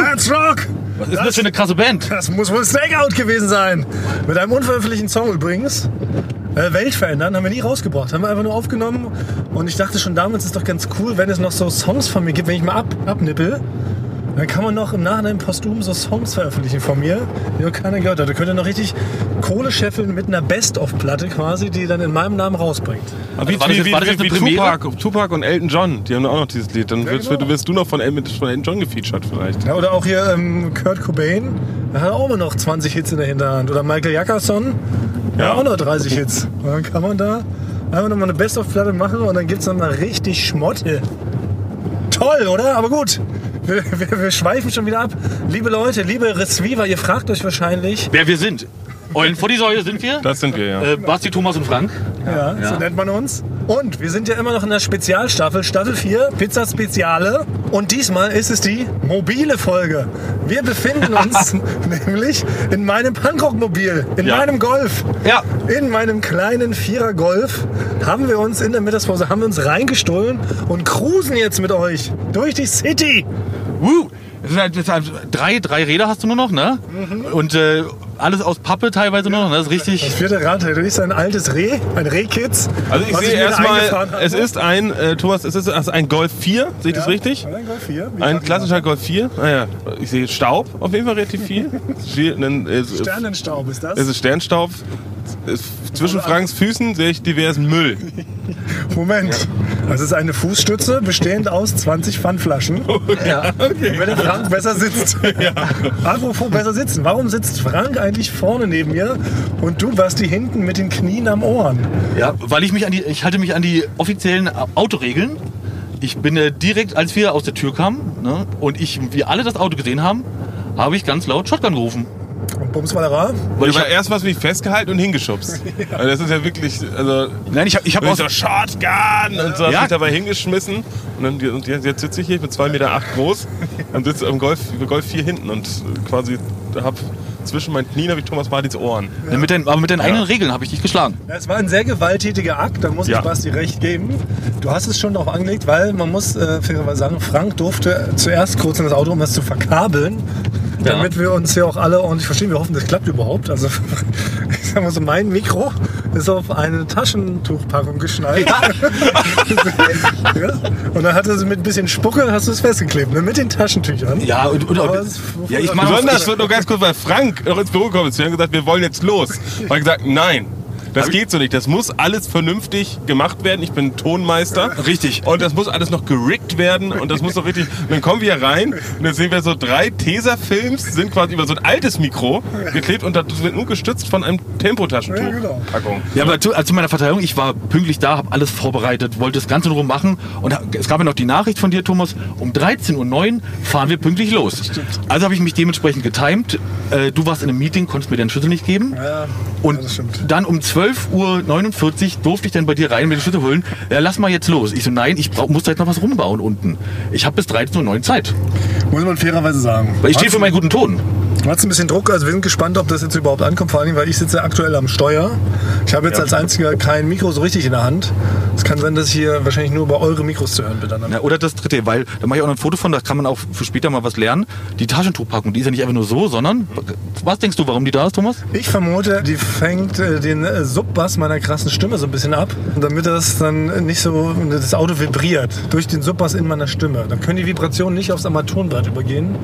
Let's Rock! Was ist das für eine krasse Band? Das muss wohl Stakeout gewesen sein. Mit einem unveröffentlichten Song übrigens. Äh, Welt verändern haben wir nie rausgebracht. Haben wir einfach nur aufgenommen. Und ich dachte schon damals ist doch ganz cool, wenn es noch so Songs von mir gibt, wenn ich mal ab, abnippel. Dann kann man noch im Nachhinein posthum so Songs veröffentlichen von mir, die noch keiner gehört hat. Da könnt ihr noch richtig Kohle scheffeln mit einer Best-of-Platte quasi, die dann in meinem Namen rausbringt. Aber wie, war das wie, jetzt- wie, wie, wie? Tupac, Tupac und Elton John, die haben auch noch dieses Lied. Dann wirst, genau. wirst du noch von, El- von Elton John gefeatured vielleicht. Ja, oder auch hier ähm, Kurt Cobain, der hat auch immer noch 20 Hits in der Hinterhand. Oder Michael Jackerson, der Ja. hat auch noch 30 Hits. Und dann kann man da einfach nochmal eine Best-of-Platte machen und dann gibt es dann mal richtig Schmotte. Toll, oder? Aber gut. Wir, wir, wir schweifen schon wieder ab. Liebe Leute, liebe Receiver, ihr fragt euch wahrscheinlich, Wer wir sind. Eulen vor die Säule sind wir. Das sind wir, ja. Äh, Basti, Thomas und Frank. ja, so nennt man uns. Und wir sind ja immer noch in der Spezialstaffel, Staffel 4, Pizza Speziale. Und diesmal ist es die mobile Folge. Wir befinden uns nämlich in meinem Punkrock-Mobil, in Ja. meinem Golf. Ja. In meinem kleinen Vierer Golf haben wir uns in der Mittagspause haben wir uns reingestohlen und cruisen jetzt mit euch durch die City. Woo. Halt, halt drei, drei Räder hast du nur noch, ne? Und äh, alles aus Pappe teilweise nur noch, ne? Das ist Das richtig. vierte Rad, das ist ein altes Reh, ein Rehkitz. Also ich sehe erstmal, es ist ein, äh, Thomas, es ist also ein Golf 4, sehe ich das richtig? Ein Golf 4. wie Ein klassischer Golf 4. Naja, ich sehe Staub, auf jeden Fall relativ viel. Sternenstaub ist das. es ist Sternstaub. Es- Zwischen Franks Füßen sehe ich diversen Müll. Moment. Das ist eine Fußstütze bestehend aus 20 Pfandflaschen. Ja. Wenn der Frank besser sitzt. Apropos besser sitzen. Warum sitzt Frank eigentlich vorne neben mir und du Basti hinten mit den Knien am Ohren? ja, weil ich mich an die, ich halte mich an die offiziellen Autoregeln. Ich bin äh, direkt, als wir aus der Tür kamen, ne, und ich, wir alle das Auto gesehen haben, habe ich ganz laut Shotgun gerufen. Und Bumswallerer? Weil ich Aber hab, erst was mich festgehalten und hingeschubst. Also das ist ja wirklich, also nein, ich habe ich hab ich so, Shotgun! Und so hab Ja. mich dabei hingeschmissen. Und, dann, und jetzt sitze ich hier, ich bin 2,8 Meter acht groß und sitze im Golf, Golf 4 hinten und quasi hab zwischen meinen Knien habe ich Thomas Martins Ohren. Ne, mit den, aber mit den eigenen Regeln habe ich dich geschlagen. Ja, Es war ein sehr gewalttätiger Akt, da muss Ja. ich Basti recht geben. Du hast es schon darauf angelegt, weil man muss äh, fairerweise sagen, Frank durfte zuerst kurz in das Auto, um es zu verkabeln. Ja. Damit wir uns hier auch alle ordentlich verstehen. Wir hoffen, das klappt überhaupt. Also, ich sag mal so, mein Mikro ist auf eine Taschentuchpackung geschnallt. Ja. Und dann hat er so mit ein bisschen Spucke, hast du es festgeklebt, ne? mit den Taschentüchern. Ja, und, und, und es- ja, ich mach Besonders wird nur ganz kurz, weil Frank noch ins Büro gekommen ist. Wir haben gesagt, wir wollen jetzt los. Und ich gesagt, nein. Das geht so nicht. Das muss alles vernünftig gemacht werden. Ich bin Tonmeister. Richtig. Und das muss alles noch gerickt werden. Und das muss doch richtig. Und dann kommen wir hier rein und dann sehen wir so drei Tesafilms, sind quasi über so ein altes Mikro geklebt und das wird nur gestützt von einem Tempotaschentuch. Ja, genau. Packung. Ja, aber zu, also zu meiner Verteidigung, ich war pünktlich da, habe alles vorbereitet, wollte das Ganze in Ruhe machen und es gab ja noch die Nachricht von dir, Thomas, um 13.09 Uhr fahren wir pünktlich los. Also habe ich mich dementsprechend getimed. Äh, du warst in einem Meeting, konntest mir den Schlüssel nicht geben. Ja, Und das stimmt. dann um 12.49 Uhr durfte ich dann bei dir rein mir den Schlüssel holen. Ja, lass mal jetzt los. Ich so, nein, ich brauch, muss da jetzt noch was rumbauen unten. Ich habe bis 13.09 Uhr Zeit. Muss man fairerweise sagen. Weil ich stehe für meinen guten Ton. Du hast ein bisschen Druck, also wir sind gespannt, ob das jetzt überhaupt ankommt, vor allem, weil ich sitze aktuell am Steuer. Ich habe jetzt als einziger kein Mikro so richtig in der Hand. Es kann sein, dass ich hier wahrscheinlich nur über eure Mikros zu hören bin. Dann. Ja, oder das dritte, weil da mache ich auch noch ein Foto von, da kann man auch für später mal was lernen. Die Taschentuchpackung, die ist ja nicht einfach nur so, sondern was denkst du, warum die da ist, Thomas? Ich vermute, die fängt äh, den äh, Subbass meiner krassen Stimme so ein bisschen ab, damit das dann nicht so, das Auto vibriert durch den Subbass in meiner Stimme. Dann können die Vibrationen nicht aufs Armaturenbrett übergehen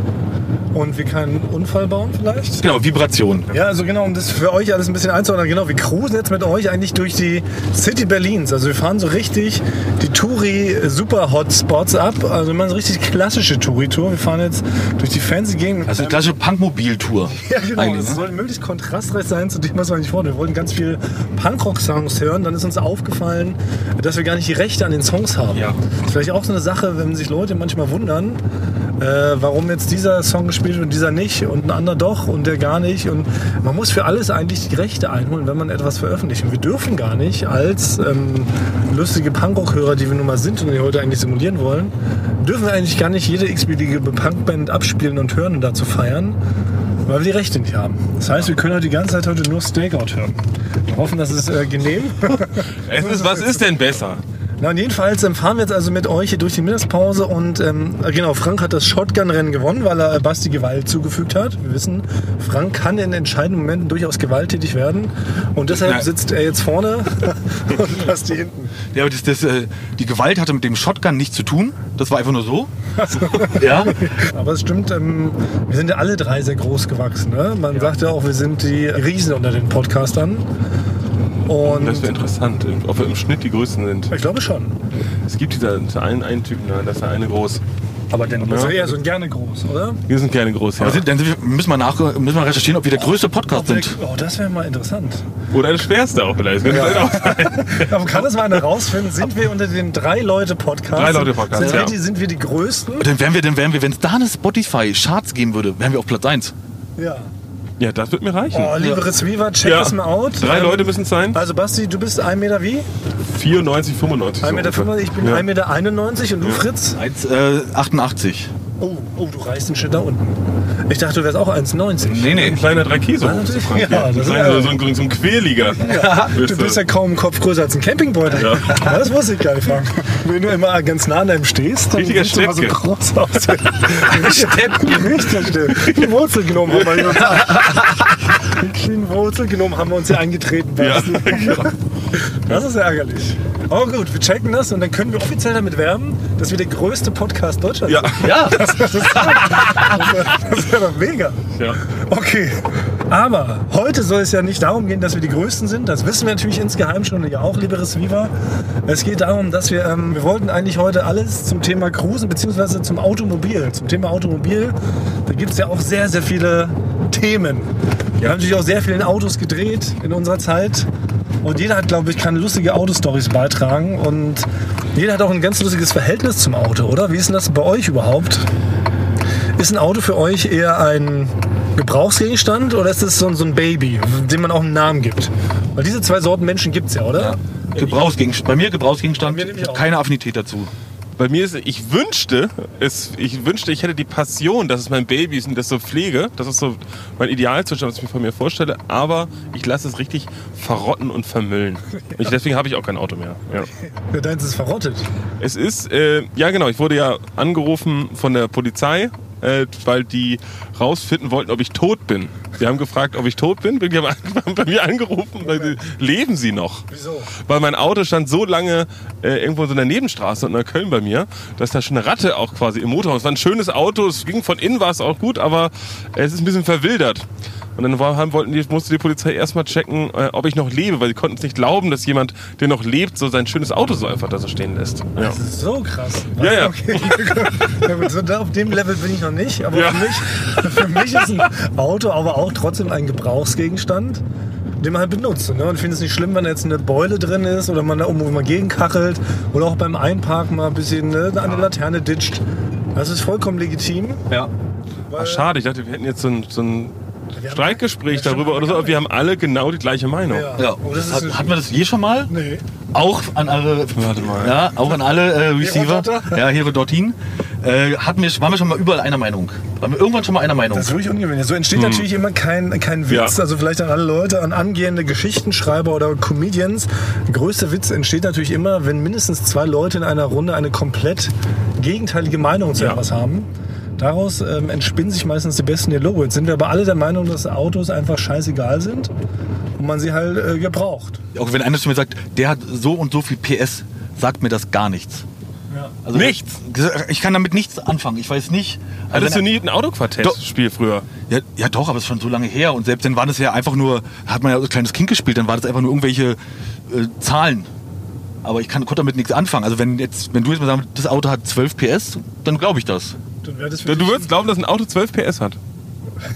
und wir keinen Unfall bauen vielleicht. Genau, Vibration. Ja, also genau, um das für euch alles ein bisschen einzuordnen, genau, wir cruisen jetzt mit euch eigentlich durch die City Berlins. Also wir fahren so richtig die Touri-Super-Hotspots ab. Also wir machen so richtig klassische Touri-Tour. Wir fahren jetzt durch die fancy Gegend. Also eine klassische Punkmobil-Tour. ja, genau. Das ne? soll möglichst kontrastreich sein zu dem, was wir eigentlich vorhatten. Wir wollten ganz viel Punkrock-Songs hören. Dann ist uns aufgefallen, dass wir gar nicht die Rechte an den Songs haben. Ja. Das ist vielleicht auch so eine Sache, wenn sich Leute manchmal wundern, äh, warum jetzt dieser Song gespielt wird und dieser nicht und ein anderer doch und der gar nicht. Und man muss für alles eigentlich die Rechte einholen, wenn man etwas veröffentlicht. Und wir dürfen gar nicht als ähm, lustige Punkrock-Hörer, die wir nun mal sind und die heute eigentlich simulieren wollen, dürfen wir eigentlich gar nicht jede x-beliebige Punkband abspielen und hören und dazu feiern. Weil wir die Rechte nicht haben. Das heißt, wir können heute die ganze Zeit heute nur Stakeout hören. Wir hoffen, das ist äh, genehm. Es ist, was ist denn besser? Na, und jedenfalls ähm, fahren wir jetzt also mit euch hier durch die Mittagspause und ähm, äh, genau, Frank hat das Shotgun-Rennen gewonnen, weil er Basti Gewalt zugefügt hat. Wir wissen, Frank kann in entscheidenden Momenten durchaus gewalttätig werden und deshalb Ja. sitzt er jetzt vorne und Basti hinten. Ja, aber das, das, äh, die Gewalt hatte mit dem Shotgun nichts zu tun. Das war einfach nur so. ja. Aber es stimmt, ähm, wir sind ja alle drei sehr groß gewachsen. Ne? Man sagt ja auch, wir sind die Riesen unter den Podcastern. Und Das wäre interessant, ob wir im Schnitt die Größten sind. ich glaube schon. Es gibt dieser einen, einen Typen, da, das ist der eine groß. Aber dann, Das ist eher so ein gerne groß, oder? Wir sind gerne groß, ja. aber sind, dann sind wir, müssen, wir nach, müssen wir recherchieren, ob wir der größte Podcast sind. Oh, das wäre mal interessant. Oder das schwerste auch vielleicht. Auch sein. Aber kann das mal einer rausfinden? Sind wir unter den Drei-Leute-Podcast? Drei-Leute-Podcast, sind, wir ja. die, sind wir die Größten? Und dann wären wir, dann wären wir, wenn es da eine Spotify-Charts geben würde, wären wir auf Platz 1. Ja. Ja, das wird mir reichen. Oh, liebe Retzweaver, check Ja. das mal out. Drei Ähm, Leute müssen es sein. Also Basti, du bist 1 Meter wie? 94, 95. 1,95 Meter, ungefähr. ich bin ja. 1,91 Meter und du Fritz? 1,88. Oh, oh, du reißt einen Schritt da unten. Ich dachte, du wärst auch 1,90. Nee, nee. Ein kleiner 3 Kilo. Ja, Ja, ja. das Ein ist ja- so, ein, so ein Querliga. Du bist ja kaum einen Kopf größer als ein Campingbeutel. Ja. Das wusste ich gar nicht, Frank. Wenn du immer ganz nah an einem stehst, dann Richtiger siehst du immer so groß aus. Richtig stimmt. Die Wurzelgnomen haben wir uns Die kleinen Wurzelgnomen haben wir uns hier eingetreten. Ja, genau. Das ist ärgerlich. Aber gut, wir checken das und dann können wir offiziell damit werben, dass wir der größte Podcast Deutschlands Ja. sind. Ja, Das ist, das wäre doch mega. ja. Okay, aber heute soll es ja nicht darum gehen, dass wir die Größten sind. Das wissen wir natürlich insgeheim schon, und ja auch, liebe Receiver. Es geht darum, dass wir, ähm, wir wollten eigentlich heute alles zum Thema Cruisen beziehungsweise zum Automobil. Zum Thema Automobil, da gibt es ja auch sehr, sehr viele Themen. Wir haben natürlich auch sehr viele Autos gedreht in unserer Zeit. Und jeder hat, glaube ich, kann lustige Autostories beitragen. Und jeder hat auch ein ganz lustiges Verhältnis zum Auto, oder? Wie ist denn das bei euch überhaupt? Ist ein Auto für euch eher ein Gebrauchsgegenstand oder ist es so, so ein Baby, dem man auch einen Namen gibt? Weil diese zwei Sorten Menschen gibt es ja, oder? Gebrauchsgegenstand. Bei mir Gebrauchsgegenstand. Bei mir keine Affinität dazu. Bei mir ist, ich wünschte, es, ich wünschte, ich hätte die Passion, dass es mein Baby ist und das so pflege. Das ist so mein Idealzustand, was ich mir von mir vorstelle. Aber ich lasse es richtig verrotten und vermüllen. Ich, deswegen habe ich auch kein Auto mehr. Ja. Ja, deins ist verrottet. Es ist, äh, ja genau, ich wurde ja angerufen von der Polizei, äh, weil die rausfinden wollten, ob ich tot bin. Sie haben gefragt, ob ich tot bin. Die haben bei mir angerufen, weil sie, leben Sie noch? Wieso? Weil mein Auto stand so lange äh, irgendwo so in der Nebenstraße in Neukölln bei mir, dass da schon eine Ratte auch quasi im Motorhaus. Es war ein schönes Auto, es ging von innen war es auch gut, aber es ist ein bisschen verwildert. Und dann war, wollten die, musste die Polizei erstmal checken, äh, ob ich noch lebe, weil sie konnten es nicht glauben, dass jemand, der noch lebt, so sein schönes Auto so einfach da so stehen lässt. Ja. Das ist so krass. Ja, ja. Okay. ja gut, so auf dem Level bin ich noch nicht, aber Ja. für, mich, für mich ist ein Auto aber auch trotzdem ein Gebrauchsgegenstand, den man halt benutzt. Ne? Und ich finde es nicht schlimm, wenn da jetzt eine Beule drin ist oder man da irgendwo mal gegenkachelt oder auch beim Einparken mal ein bisschen ne, an der Laterne ditcht. Das ist vollkommen legitim. Ja. Ach, schade, ich dachte, wir hätten jetzt so ein, so ein Stimmt, darüber oder so, aber wir haben alle genau die gleiche Meinung. Ja. ja. Oh, Hat, hatten wir das je schon mal? Nee. Auch an alle, Warte mal. ja, auch an alle äh, Receiver. Ja, Herodotin. Äh, hatten wir, waren wir schon mal überall einer Meinung. Waren wir irgendwann schon mal einer Meinung. Das ist wirklich ungewöhnlich. So entsteht natürlich immer kein, kein Witz. Hm. Ja. Also vielleicht an alle Leute, an angehende Geschichtenschreiber oder Comedians. Der größte Witz entsteht natürlich immer, wenn mindestens zwei Leute in einer Runde eine komplett gegenteilige Meinung zu Ja. etwas haben. Daraus ähm, entspinnen sich meistens die besten Dialoge. Jetzt sind wir aber alle der Meinung, dass Autos einfach scheißegal sind und man sie halt äh, gebraucht. Auch wenn einer zu mir sagt, der hat so und so viel PS, sagt mir das gar nichts. Ja. Also, Nichts? Ich kann damit nichts anfangen. Ich weiß nicht. Also Hattest du wenn- nie ein Autoquartett-Spiel früher? Ja, ja doch, aber es ist schon so lange her. Und selbst dann war das ja einfach nur, hat man ja so ein kleines Kind gespielt, dann war das einfach nur irgendwelche äh, Zahlen. Aber ich kann, konnte damit nichts anfangen. Also wenn jetzt, wenn du jetzt mal sagst, das Auto hat 12 PS, dann glaube ich das. Dann wäre das für Du würdest glauben, dass ein Auto 12 PS hat.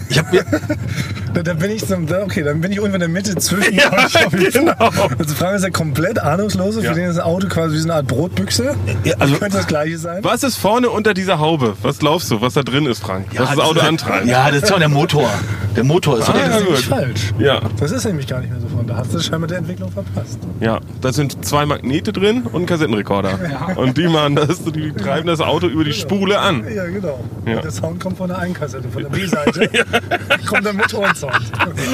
Ich habe mir, Da, da bin ich zum, da, okay, dann bin ich irgendwo in der Mitte zwischen Ja, genau. Also die Frage ist ja komplett ahnungslose. Ja. Für den ist ein Auto quasi wie so eine Art Brotbüchse. Ja, also- könnte das gleiche sein. Was ist vorne unter dieser Haube? Was glaubst du, was da drin ist, Frank? was das das Auto antreibt? Ja, das ist ja der Motor. Der Motor ist Ah, doch Das ist nämlich falsch. Ja, Das ist nämlich gar nicht mehr so von. Da hast du scheinbar der Entwicklung verpasst. ja. Da sind zwei Magnete drin und ein Kassettenrekorder. Und die machen das, die treiben das Auto über die Spule an. Ja, genau. Ja. Und der Sound kommt von der einen Kassette, von der B-Seite. kommt der Motorensound.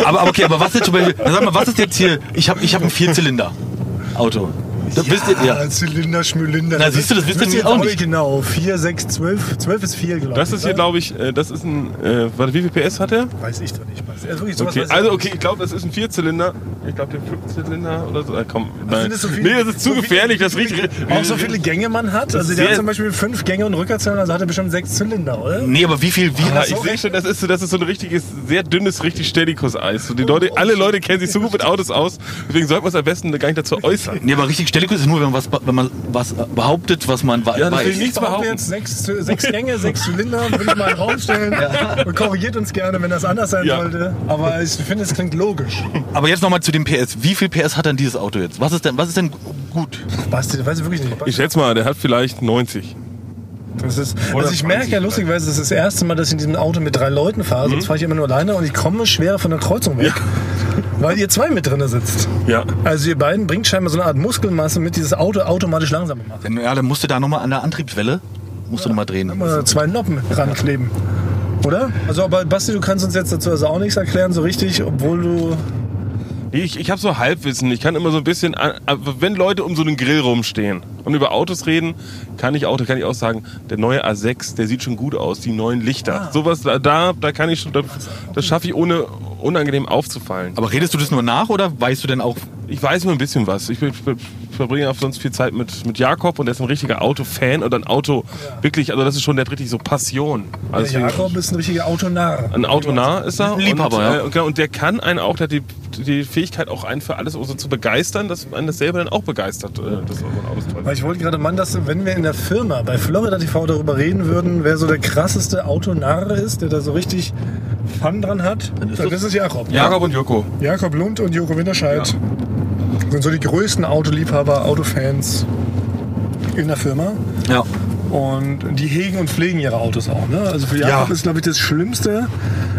aber, aber okay, aber was ist zum Beispiel, sag mal, was ist jetzt hier, ich habe ich hab ein Das wisst ihr, ja. Zylinder, Schmülinder. Na, siehst du, das wisst ihr nämlich auch jetzt nicht. genau. 4, 6, 12. 12 ist 4, glaube ich. Das ist hier, glaube ich, äh, das ist ein, äh, warte, wie viel PS hat er? Weiß ich doch nicht. Also, Okay, also okay, ich glaube, das ist ein Vierzylinder. Ich glaube, der Fünfzylinder oder so. Äh, komm, nein. Sind das so viele- nee, das ist zu so viele- gefährlich. Das riecht. Auch so viele Gänge man hat. Also der hat zum Beispiel fünf Gänge und Rückwärtszylinder, also hat er bestimmt sechs Zylinder, oder? Nee, aber wie viel, wie, Ja, so ich sehe schon, das ist, so, das ist so ein richtiges, sehr dünnes, richtig Stellikus-Eis. So, die Leute, alle Leute kennen sich so gut mit Autos aus, deswegen sollte man es am besten gar nicht dazu äußern. nee, aber richtig Stellikus ist nur, wenn man was, wenn man was behauptet, was man Ja, weiß. ich nicht- Ich behaupte behaupten. jetzt sechs, sechs Gänge, sechs Zylinder, würde ich mal in den Raum stellen. Und korrigiert uns gerne, wenn das anders sein Ja. sollte. Aber ich finde, es klingt logisch. Aber jetzt nochmal zu dem PS. Wie viel PS hat denn dieses Auto jetzt? Was ist denn, was ist denn gut? Basti, das weiß ich wirklich nicht. Ich schätze mal, der hat vielleicht 90. Das ist, also ich merke ja 20 lustigerweise, das ist das erste Mal, dass ich in diesem Auto mit drei Leuten fahre. Mhm. Sonst fahre ich immer nur alleine und ich komme schwerer von der Kreuzung weg. Weil ihr zwei mit drin sitzt. Ja. Also ihr beiden bringt scheinbar so eine Art Muskelmasse mit, dieses Auto automatisch langsamer macht. Ja, dann musst du da nochmal an der Antriebswelle, musst du nochmal drehen. Mal zwei Noppen rankleben. Oder? Also aber Basti, du kannst uns jetzt dazu also auch nichts erklären, so richtig, obwohl du. Ich, ich habe so Halbwissen. Ich kann immer so ein bisschen, wenn Leute um so einen Grill rumstehen und über Autos reden, kann ich Auto, kann ich auch sagen, der neue A6, der sieht schon gut aus, die neuen Lichter. Sowas da, da, da kann ich schon, da, das schaffe ich ohne unangenehm aufzufallen. Aber redest du das nur nach oder weißt du denn auch, Ich weiß nur ein bisschen was. Ich, bin- ich verbringe auch sonst viel Zeit mit, mit Jakob und der ist ein richtiger Autofan und ein Auto wirklich, also das ist schon, der richtig so Passion. Also Der Jakob ist ein richtiger Autonarr. ein Autonah ist er. Ein Liebhaber, und, ja. äh, und, genau, und der kann einen auch, der hat die, die Fähigkeit auch einen für alles so zu begeistern, dass einen das selber dann auch begeistert, äh, dass man Autos toll Weil ich wollte gerade meinen, dass wenn wir in der Firma bei Florida TV darüber reden würden, wer so der krasseste Autonarr ist, der da so richtig Fun dran hat, dann ist es Jakob. Jakob und Joko. Jakob Lund und Joko Winterscheid sind so die größten Autoliebhaber, Autofans in der Firma. ja, Und die hegen und pflegen ihre Autos auch. Ne? Also für Jakob Ja. ist, glaube ich, das Schlimmste.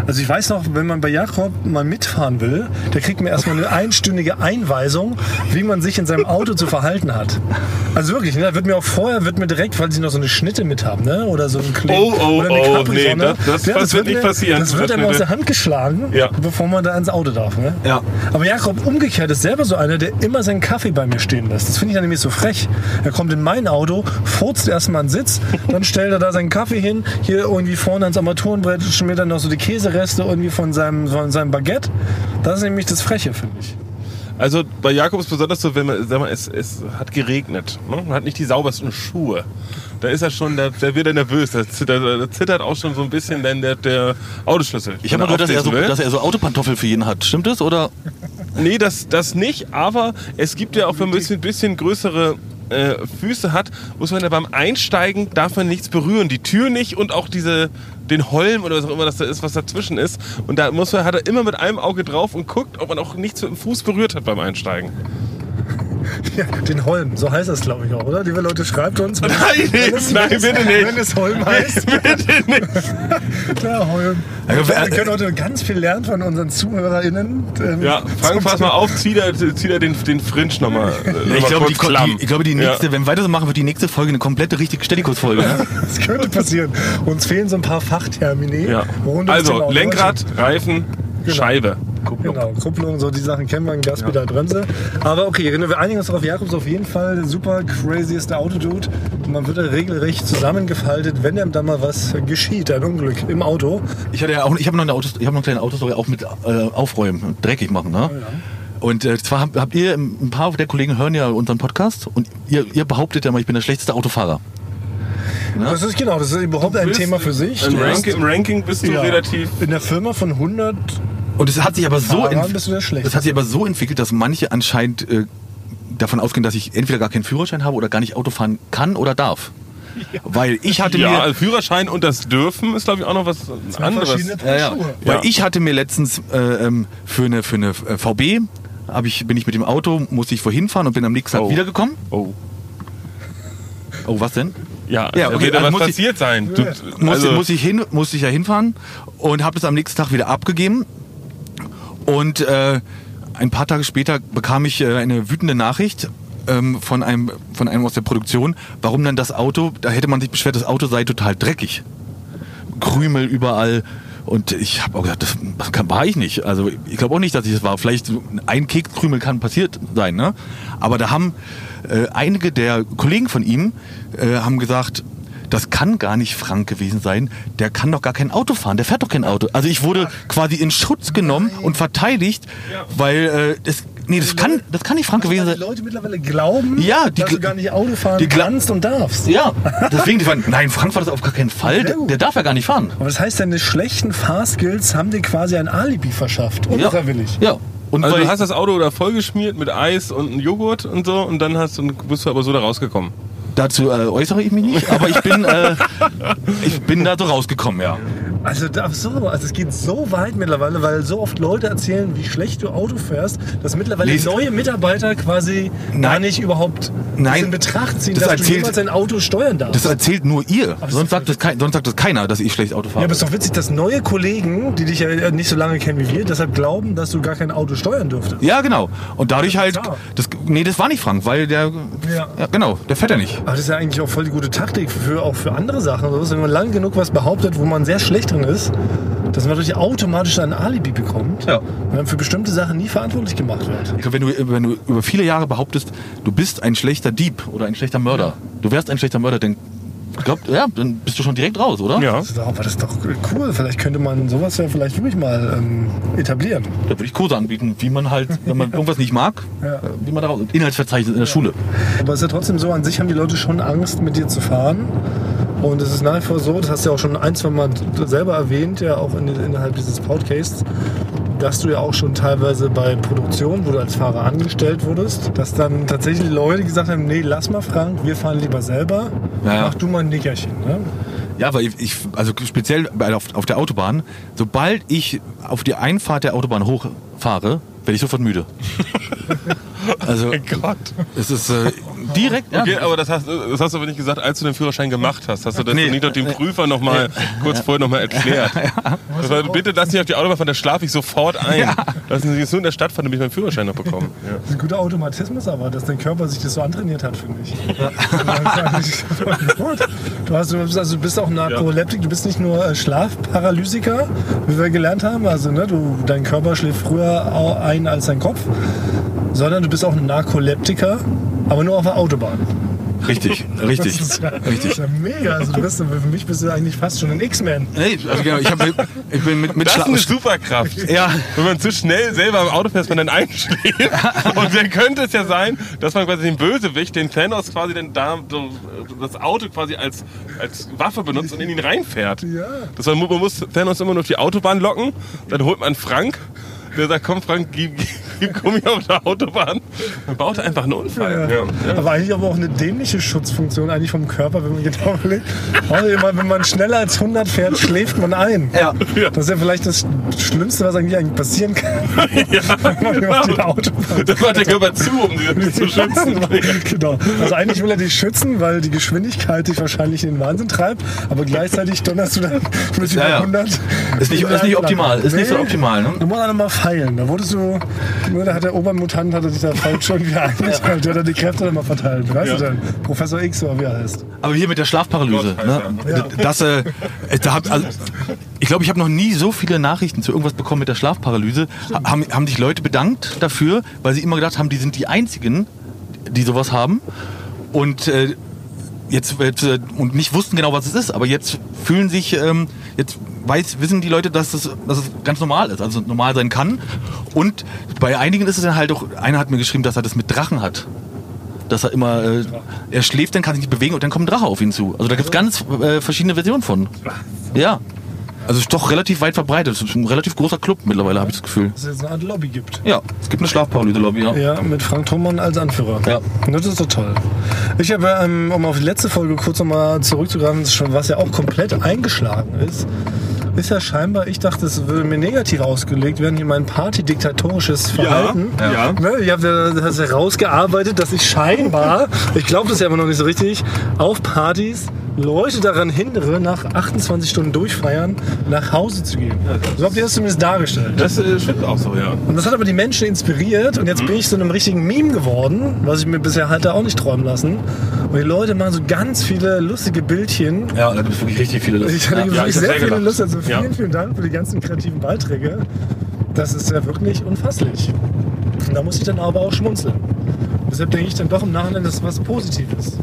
Also ich weiß noch, wenn man bei Jakob mal mitfahren will, der kriegt mir erstmal eine einstündige Einweisung, wie man sich in seinem Auto zu verhalten hat. Also wirklich, ne? da wird mir auch vorher, wird mir direkt, weil sie noch so eine Schnitte mit haben, ne? oder so ein Kleb Oh, oh, oder eine oh, nee, das- das wird nicht mir, passieren, Das wird das einem aus der Hand geschlagen, Ja. bevor man da ins Auto darf. Ne? ja. Aber Jakob umgekehrt ist selber so einer, der immer seinen Kaffee bei mir stehen lässt. Das finde ich dann nämlich so frech. Er kommt in mein Auto, furzt erstmal einen Sitz, dann stellt er da seinen Kaffee hin, hier irgendwie vorne ans Armaturenbrett schmiert dann noch so die Käsereste irgendwie von seinem, von seinem Baguette. Das ist nämlich das Freche, finde ich. Also bei Jakob ist besonders so, wenn man, sag mal, es, es hat geregnet. Ne? Man hat nicht die saubersten Schuhe. Da ist er schon, da, da wird er nervös. Da zittert, da zittert auch schon so ein bisschen dann der, der Autoschlüssel. Ich habe mal gehört, dass er, so, will. dass er so Autopantoffeln für jeden hat. Stimmt das? Oder? Nee, das, das nicht, aber es gibt ja auch, wenn man ein bisschen, bisschen größere äh, Füße hat, muss man ja beim Einsteigen, darf man nichts berühren. Die Tür nicht und auch diese, den Holm oder was auch immer das da ist, was dazwischen ist. Und da muss man, hat er immer mit einem Auge drauf und guckt, ob man auch nichts mit dem Fuß berührt hat beim Einsteigen. Ja, den Holm, so heißt das, glaube ich auch, oder? Liebe Leute, schreibt uns. Nein, wenn es, nein, wenn es, bitte nicht. Wenn es Holm heißt. Bitte nicht. Ja, Holm. Ja, Wir können heute ganz viel lernen von unseren ZuhörerInnen. Ähm, Ja, Frank, pass mal auf, zieh da, zieh da den, den Fringe nochmal. Ich glaube, die, klamm. die, ich glaube, die nächste, Ja. wenn wir weiter so machen, wird die nächste Folge eine komplette richtige Stellikus-Folge. Ne? Das könnte passieren. Uns fehlen so ein paar Fachtermini. Ja. Also, Lenkrad. Reifen, Genau. Scheibe. Kupplung. Genau, Kupplung, so die Sachen kennen wir, Gaspedal, Bremse. Aber okay, wir einigen uns darauf, Jakob ist auf jeden Fall der super crazieste Autodude. Man wird da regelrecht zusammengefaltet, wenn ihm da mal was geschieht, ein Unglück im Auto. Ich hatte ja auch, ich habe noch eine Autos, ich habe noch eine kleine Autostory auch mit äh, aufräumen, und dreckig machen, ne? Und äh, zwar habt, habt ihr, ein paar der Kollegen hören ja unseren Podcast und ihr, ihr behauptet ja mal, ich bin der schlechteste Autofahrer. Das ist genau, das ist überhaupt ein Thema für sich. Im Ranking, Im Ranking bist du Ja. relativ. In der Firma von 100 Und es hat sich aber so, das hat sich aber so entwickelt, dass manche anscheinend äh, davon ausgehen, dass ich entweder gar keinen Führerschein habe oder gar nicht Auto fahren kann oder darf. Weil ich hatte Ja, mir also Führerschein und das Dürfen ist, glaube ich, auch noch was anderes. Ja, ja. Weil Ja. ich hatte mir letztens äh, ähm, für eine, für eine äh, VB, hab ich, bin ich mit dem Auto, musste ich vorhin fahren und bin am nächsten Tag Oh. wiedergekommen. Oh. Oh, was denn? Ja, Ja, okay, ja also was muss ich- passiert sein. Du, Muss, also, muss, ich hin, musste ich ja hinfahren und habe es am nächsten Tag wieder abgegeben. Und äh, ein paar Tage später bekam ich äh, eine wütende Nachricht ähm, von, einem, von einem aus der Produktion, warum dann das Auto, da hätte man sich beschwert, das Auto sei total dreckig. Krümel überall Und ich habe auch gedacht, das, das kann, war ich nicht. Also ich glaube auch nicht, dass ich das war. Vielleicht ein Kekskrümel kann passiert sein. Ne? Aber da haben äh, einige der Kollegen von ihm äh, haben gesagt, das kann gar nicht Frank gewesen sein. Der kann doch gar kein Auto fahren. Der fährt doch kein Auto. Also ich wurde quasi in Schutz genommen und verteidigt, weil äh, das, nee, das kann, das kann nicht Frank gewesen Weil die sein. Leute mittlerweile glauben, Ja, die dass du gar nicht Auto fahren die kannst und darfst. Ja, deswegen, die waren, nein, Frank war das auf gar keinen Fall. Der, der darf ja gar nicht fahren. Aber das heißt, deine schlechten Fahrskills haben dir quasi ein Alibi verschafft. Unfreiwillig. Ja. Und Also du hast das Auto da vollgeschmiert mit Eis und Joghurt und so und dann hast du, bist du aber so da rausgekommen. Dazu äh, äußere ich mich nicht, aber ich bin, äh, ich bin da so rausgekommen, ja. Also so, also es geht so weit mittlerweile, weil so oft Leute erzählen, wie schlecht du Auto fährst, dass mittlerweile Lies- neue Mitarbeiter quasi gar Nein. nicht überhaupt Nein. in Betracht ziehen, Das dass du erzählt- jemals ein Auto steuern darfst. Das erzählt nur ihr. Sonst sagt, das kein, sonst sagt das keiner, dass ich schlecht Auto ja, fahre. aber es ist doch witzig, dass neue Kollegen, die dich ja nicht so lange kennen wie wir, deshalb glauben, dass du gar kein Auto steuern dürftest. Ja, genau. Und dadurch halt, das, nee, das war nicht Frank, weil der, Ja. ja, genau, der fährt ja nicht. Aber das ist ja eigentlich auch voll die gute Taktik für auch für andere Sachen. So, Wenn man lange genug was behauptet, wo man sehr schlecht drin ist, dass man dadurch automatisch ein Alibi bekommt Ja. und dann für bestimmte Sachen nie verantwortlich gemacht wird. Ich glaube, wenn du, wenn du über viele Jahre behauptest, du bist ein schlechter Dieb oder ein schlechter Mörder, du wärst ein schlechter Mörder, dann, glaub, ja, dann bist du schon direkt raus, oder? Ja. Das ist doch- aber das ist doch cool. Vielleicht könnte man sowas ja vielleicht wirklich mal ähm, etablieren. Da würde ich Kurse anbieten, wie man halt, wenn man irgendwas nicht mag, Ja. äh, wie man daraus, Inhaltsverzeichnis in der Schule. Aber es ist ja trotzdem so, an sich haben die Leute schon Angst, mit dir zu fahren. Und es ist nach wie vor so, das hast du ja auch schon ein, zwei Mal selber erwähnt, ja auch in, innerhalb dieses Podcasts, dass du ja auch schon teilweise bei Produktionen, wo du als Fahrer angestellt wurdest, dass dann tatsächlich Leute gesagt haben, nee, lass mal Frank, wir fahren lieber selber, Ja, ja. mach du mal ein Nickerchen. Ne? Ja, weil ich, ich also speziell auf, auf der Autobahn, sobald ich auf die Einfahrt der Autobahn hochfahre, werde ich sofort müde. Also Gott. es ist äh, direkt. Ja, Okay, aber das hast, das hast du aber nicht gesagt, als du den Führerschein gemacht hast. Hast du das Nee. nicht doch dem Prüfer noch mal kurz vorher noch mal erklärt? Das war, bitte lass mich auf die Autobahn fahren, da schlafe ich sofort ein. Lassen Sie jetzt nur in der Stadt fahren, damit ich meinen Führerschein noch bekomme. Ja. Das ist ein guter Automatismus, aber dass dein Körper sich das so antrainiert hat, finde ich. Du, hast, du, bist, also du bist auch Narkoleptik, du bist nicht nur äh, Schlafparalysiker, wie wir gelernt haben. Also ne, du, dein Körper schläft früher ein als dein Kopf, sondern du bist auch ein Narkoleptiker, aber nur auf der Autobahn. Richtig, richtig, Das ist ja, Das richtig. ist ja mega. Also du bist, für mich bist du eigentlich fast schon ein X-Man. Nee, also genau, ich, hab, ich bin mit, mit Das ist eine Superkraft. Ja, Wenn man zu schnell selber im Auto fährt, dass man dann einschläft. Und dann könnte es ja sein, dass man quasi den Bösewicht, den Thanos quasi dann da so, das Auto quasi als, als Waffe benutzt und in ihn reinfährt. Ja. Das war, man muss Thanos immer nur auf die Autobahn locken, dann holt man Frank, der sagt, komm Frank, gib, gib Gummi auf der Autobahn. Dann baut er einfach einen Unfall. Ja. Aber eigentlich aber auch eine dämliche Schutzfunktion eigentlich vom Körper, wenn man genau überlegt. Wenn man schneller als 100 fährt, schläft man ein. Ja. Das ist ja vielleicht das Schlimmste, was eigentlich, passieren kann. wenn man auf die Autobahn Das macht der Körper zu, um sie zu schützen. genau. Also eigentlich will er dich schützen, weil die Geschwindigkeit dich wahrscheinlich in den Wahnsinn treibt, aber gleichzeitig donnerst du dann mit über Ja, ja. 100. Ist nicht- ist nicht optimal, ist nicht so optimal, ne? Du musst noch mal feilen. Da wurdest du, ne, da hat der Obermutant hat er sich da falsch irgendwie eingestellt. Der hat dann die Kräfte dann mal verteilt. Weißt du denn? Professor X oder wie er heißt. aber hier mit der Schlafparalyse. Gott, Ne? Ja. Das, äh, da hab, also, ich glaube, ich habe noch nie so viele Nachrichten zu irgendwas bekommen mit der Schlafparalyse. Ha- Haben, haben sich Leute bedankt dafür, weil sie immer gedacht haben, die sind die Einzigen, die sowas haben. Und äh, jetzt, jetzt äh, und nicht wussten genau, was es ist, aber jetzt fühlen sich, ähm, jetzt weiß, wissen die Leute, dass es, dass es ganz normal ist, also normal sein kann. Und bei einigen ist es dann halt auch, einer hat mir geschrieben, dass er das mit Drachen hat. Dass er immer, äh, er schläft, dann kann sich nicht bewegen und dann kommt ein Drache auf ihn zu. Also da gibt es ganz äh, verschiedene Versionen von. Ja. Also ist doch relativ weit verbreitet. Es ist ein relativ großer Club mittlerweile, habe ich das Gefühl. Dass es jetzt eine Art Lobby gibt. Ja, es gibt eine Schlafparalyse-Lobby, ja. Ja, mit Frank Thomann als Anführer. Ja. Das ist doch toll. Ich habe, ähm, um auf die letzte Folge kurz nochmal zurückzugreifen, was ja auch komplett eingeschlagen ist, ist ja scheinbar, ich dachte, es würde mir negativ ausgelegt werden, hier mein partydiktatorisches Verhalten. ja. Ne, ich habe ja, das herausgearbeitet, dass ich scheinbar, ich glaube das ja immer noch nicht so richtig, auf Partys Leute daran hindere, nach 28 Stunden Durchfeiern nach Hause zu gehen. So habt ihr das zumindest dargestellt. Das äh, stimmt auch so, ja. Und das hat aber die Menschen inspiriert und jetzt bin ich zu einem richtigen Meme geworden, was ich mir bisher halt da auch nicht träumen lassen. Und die Leute machen so ganz viele lustige Bildchen. Ja, da gibt es wirklich richtig viele Lust. Ich hatte ja. wirklich ich hab sehr sehr viele. Lust. Also vielen, Ja. vielen Dank für die ganzen kreativen Beiträge. Das ist ja wirklich unfasslich. Und da muss ich dann aber auch schmunzeln. Deshalb denke ich dann doch im Nachhinein, das ist was Positives.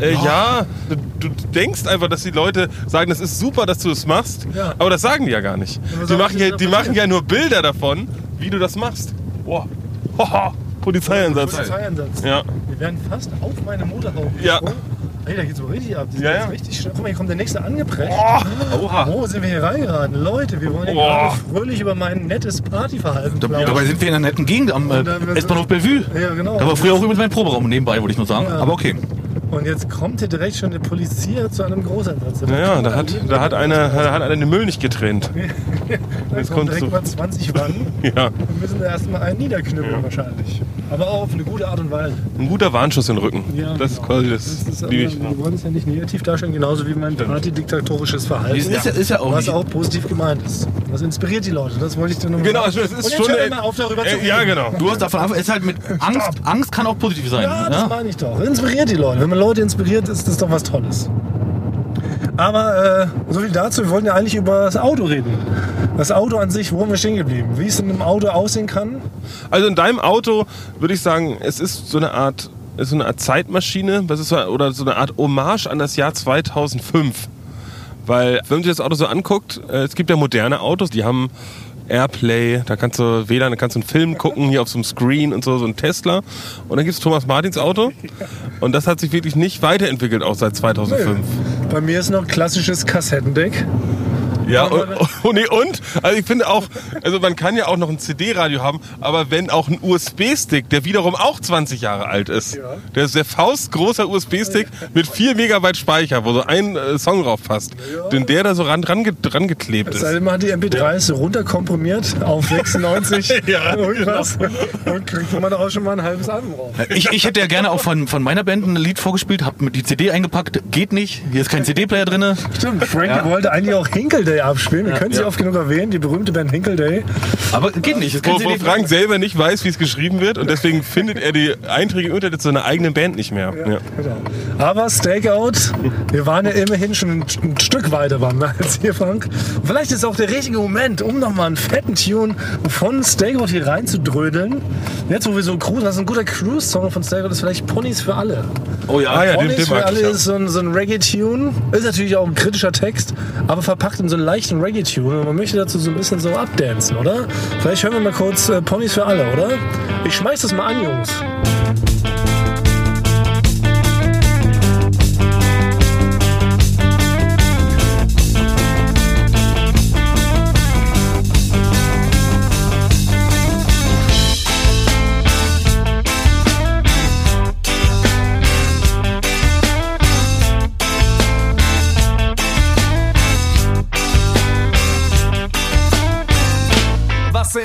Äh, ja, du, du denkst einfach, dass die Leute sagen, das ist super, dass du das machst, Ja. aber das sagen die ja gar nicht. Die machen, ja, die machen ja nur Bilder davon, wie du das machst. Boah. Hoho. Polizeieinsatz. Polizeieinsatz. Ja. Wir werden fast auf meine Motorhaube Ja. Hey, da geht's so richtig ab. Das Ja, ist ja. richtig schnell. Guck mal, hier kommt der nächste angeprescht. Oha. Wo sind wir hier reingeraten? Leute, wir wollen gerade fröhlich über mein nettes Partyverhalten Da-. Dabei sind wir in einer netten Gegend am äh, S-Bahnhof Bellevue. Ja, genau. Da war früher auch übrigens mein Proberaum nebenbei, wollte ich nur sagen. Ja. Aber okay. Und jetzt kommt hier direkt schon der Polizei zu einem Großeinsatz. Naja, da hat, da hat einer, da hat einer den Müll nicht getrennt. Da jetzt kommen kommt's direkt mal 20 Wannen. Ja. Wir müssen da erstmal einen niederknüppeln wahrscheinlich. Aber auch auf eine gute Art und Weise. Ein guter Warnschuss in den Rücken. Ja, das ist genau. quasi das, Das ist, ich. wir wollen es ja nicht negativ darstellen, genauso wie mein partydiktatorisches Verhalten. Ist, ist, ja, ist ja auch was auch positiv gemeint ist. Das inspiriert die Leute, das wollte ich dir nur mal Genau, sagen. es ist Und schon hör mal auf, darüber zu Äh, reden. ja, genau. Du hast davon ist halt mit Angst. Angst kann auch positiv sein. Ja, das Ja? meine ich doch. Inspiriert die Leute. Wenn man Leute inspiriert, ist das doch was Tolles. Aber äh, so viel dazu. Wir wollten ja eigentlich über das Auto reden. Das Auto an sich, wo haben wir stehen geblieben? Wie es in einem Auto aussehen kann? Also in deinem Auto würde ich sagen, es ist so eine Art, so eine Art Zeitmaschine, das ist so, oder so eine Art Hommage an das Jahr 2005. Weil, wenn man sich das Auto so anguckt, äh, es gibt ja moderne Autos, die haben Airplay, da kannst du WLAN, da kannst du einen Film gucken, hier auf so einem Screen und so, so ein Tesla. Und dann gibt es Thomas Martins Auto. Und das hat sich wirklich nicht weiterentwickelt, auch seit 2005. Bei mir ist noch ein klassisches Kassettendeck. Ja, und, und, nee, und, also ich finde auch, also man kann ja auch noch ein CD-Radio haben, aber wenn auch ein USB-Stick, der wiederum auch 20 Jahre alt ist, Ja. der ist der faustgroßer USB-Stick mit 4 Megabyte Speicher, wo so ein äh, Song drauf passt, denn der da so ran, ran, dran geklebt ist. denn, man hat die MP3s runterkomprimiert auf 96 Ja, irgendwas. Und kriegt man da auch schon mal ein halbes Album raus. Ich, ich hätte ja gerne auch von, von meiner Band ein Lied vorgespielt, hab mit die CD eingepackt, geht nicht, hier ist kein CD-Player drin. Stimmt, Frank wollte eigentlich auch Hinkle Day abspielen. Wir können sie ja. oft genug erwähnen, die berühmte Band Hinkle Day. Aber geht nicht, ist kein Wo, wo Frank selber nicht weiß, wie es geschrieben wird und deswegen findet er die Einträge im Internet zu seiner eigenen Band nicht mehr. Ja. Genau. Aber Stakeout, wir waren ja immerhin schon ein, ein Stück weiter waren wir als hier, Frank. Und vielleicht ist auch der richtige Moment, um nochmal einen fetten Tune von Stakeout hier reinzudrödeln. Jetzt, wo wir so cruisen, das ist ein guter Cruise-Song von Stakeout, ist vielleicht Ponys für alle. Oh ja, Ah ja, den, Ponys den für mag alle ich. Ja. ist so ein, so ein Reggae-Tune. Ist natürlich auch ein kritischer Text, aber verpackt in so einen leichten Reggae-Tune. Und man möchte dazu so ein bisschen so abdancen, oder? Vielleicht hören wir mal kurz äh, Ponys für alle, oder? Ich schmeiß das mal an, Jungs.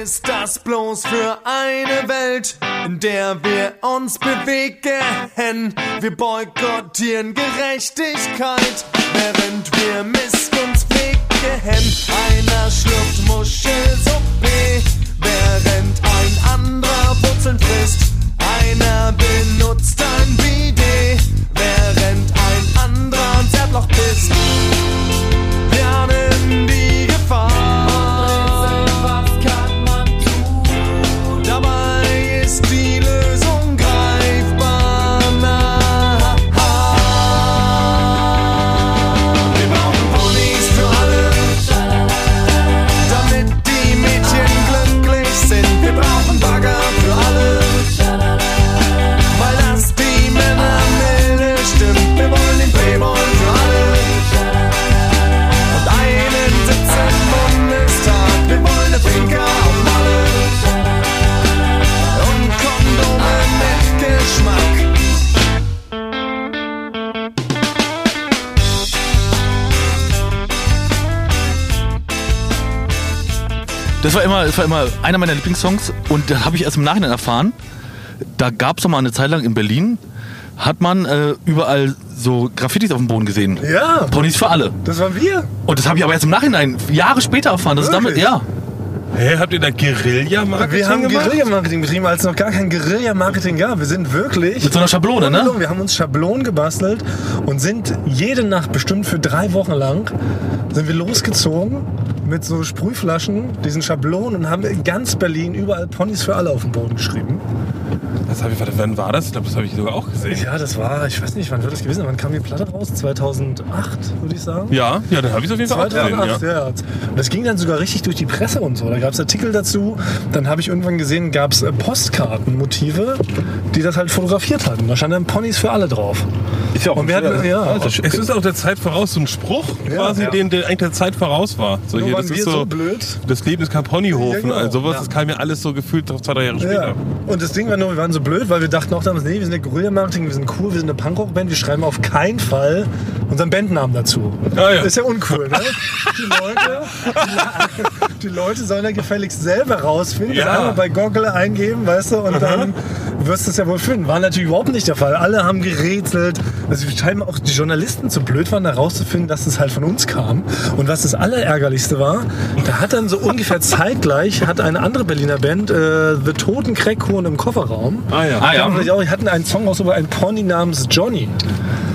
Ist das bloß für eine Welt, in der wir uns bewegen? Wir boykottieren Gerechtigkeit, während wir Missgunst pflegen. Einer schluckt Muschelsuppe, während ein anderer Wurzeln frisst. Einer benutzt ein Bidet, während ein anderer ein Zertloch pisst. Das war immer, das war immer einer meiner Lieblingssongs und da habe ich erst im Nachhinein erfahren, da gab es mal eine Zeit lang in Berlin, hat man äh, überall so Graffitis auf dem Boden gesehen. Ja, Ponys für alle. das waren wir. Und das habe ich aber erst im Nachhinein, Jahre später erfahren. Das ist damit, ja. Hä, habt ihr da Guerilla-Marketing Wir haben? Guerilla-Marketing betrieben, als es noch gar kein Guerilla-Marketing gab. Wir sind wirklich. Mit so einer Schablone, ne? Wir haben uns Schablonen gebastelt und sind jede Nacht, bestimmt für drei Wochen lang, sind wir losgezogen mit so Sprühflaschen, diesen Schablonen und haben in ganz Berlin überall Ponys für alle auf dem Boden geschrieben. Das hab ich, warte, wann war das? Ich glaube, das habe ich sogar auch gesehen. Ja, das war, ich weiß nicht, wann wird das gewesen? Wann kam die Platte raus? 2008, würde ich sagen. Ja, ja, dann habe ich es auf jeden Fall auch gesehen. 2008, Ja. ja. Und das ging dann sogar richtig durch die Presse und so. Da gab es Artikel dazu. Dann habe ich irgendwann gesehen, gab es Postkartenmotive, die das halt fotografiert hatten. Da standen dann Ponys für alle drauf. Ist ja auch Und wir hatten, ja, Also, es ist auch der Zeit voraus, so ein Spruch quasi, ja. Den, der eigentlich der Zeit voraus war. So, Nur hier, das ist so, so blöd. das Leben ist kein Ponyhofen, Ja, genau. also sowas, Ja. das kam mir alles so gefühlt zwei, drei Jahre später. Ja. Und das Ding war nur, wir waren so blöd, weil wir dachten auch damals, nee, wir sind eine Guerilla-Marketing, wir sind cool, wir sind eine Punkrock-Band, wir schreiben auf keinen Fall unseren Bandnamen dazu. Ah, ja. Ist ja uncool, ne? Die Leute, die, Leute sollen ja gefälligst selber rausfinden, Ja. einfach bei Goggle eingeben, weißt du, und dann wirst du es ja wohl finden. War natürlich überhaupt nicht der Fall. Alle haben gerätselt. Also scheinbar auch die Journalisten zu blöd waren, da rauszufinden, dass es halt von uns kam. Und was das Allerärgerlichste war, da hat dann so ungefähr zeitgleich hat eine andere Berliner Band äh, The Toten Crackhorn im Kofferraum. Ah ja. Ah, ja. Auch, hatten einen Song aus über einen Pony namens Johnny.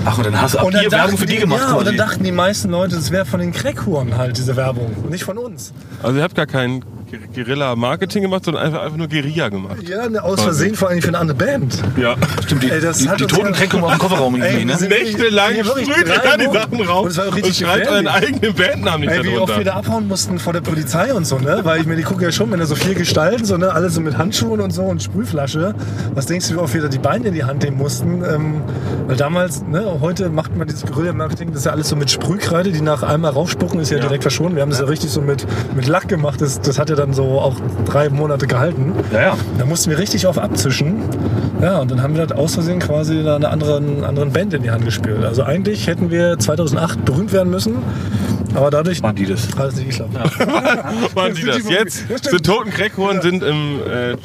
Ach, und dann hast du ab Und hier Werbung für die die, gemacht. ja, und dann dachten die meisten Leute, das wäre von den Crackhuren halt, diese Werbung. Nicht von uns. Also ihr habt gar kein Gu- Guerilla-Marketing gemacht, sondern einfach, einfach nur Guerilla gemacht. Ja, ne, aus Versehen vor allem für eine andere Band. Ja. Stimmt, die, Ey, das die, hat die ja- auf dem Kofferraum irgendwie, Ey, ne? Nächtelang Ja, sprüht er da die. Sachen raus Und es war auch richtig schreibt euren eigenen Bandnamen nicht Ey, wie oft wir darunter. da abhauen mussten vor der Polizei und so, ne? Weil ich mir die gucke ja schon, wenn da so vier Gestalten, so, ne? Alle so mit Handschuhen und so und Sprühflasche. Was denkst du, wie oft wir da die Beine in die Hand nehmen mussten? Ähm, weil damals, ne? Heute macht man dieses Guerilla-Marketing, das ist ja alles so mit Sprühkreide, die nach einmal raufspucken, ist ja, direkt verschwunden. Wir haben das ja richtig so mit, mit Lack gemacht. Das, das hat ja dann so auch drei Monate gehalten. Ja, ja. Da mussten wir richtig auf abzischen. Ja, und dann haben wir das aus Versehen quasi einer anderen, anderen Band in die Hand gespielt. Also eigentlich hätten wir 2008 berühmt werden müssen, aber dadurch Waren die das? hat es nicht geklappt. Waren die das jetzt? Ja. Die Toten Crackhorn sind im, äh,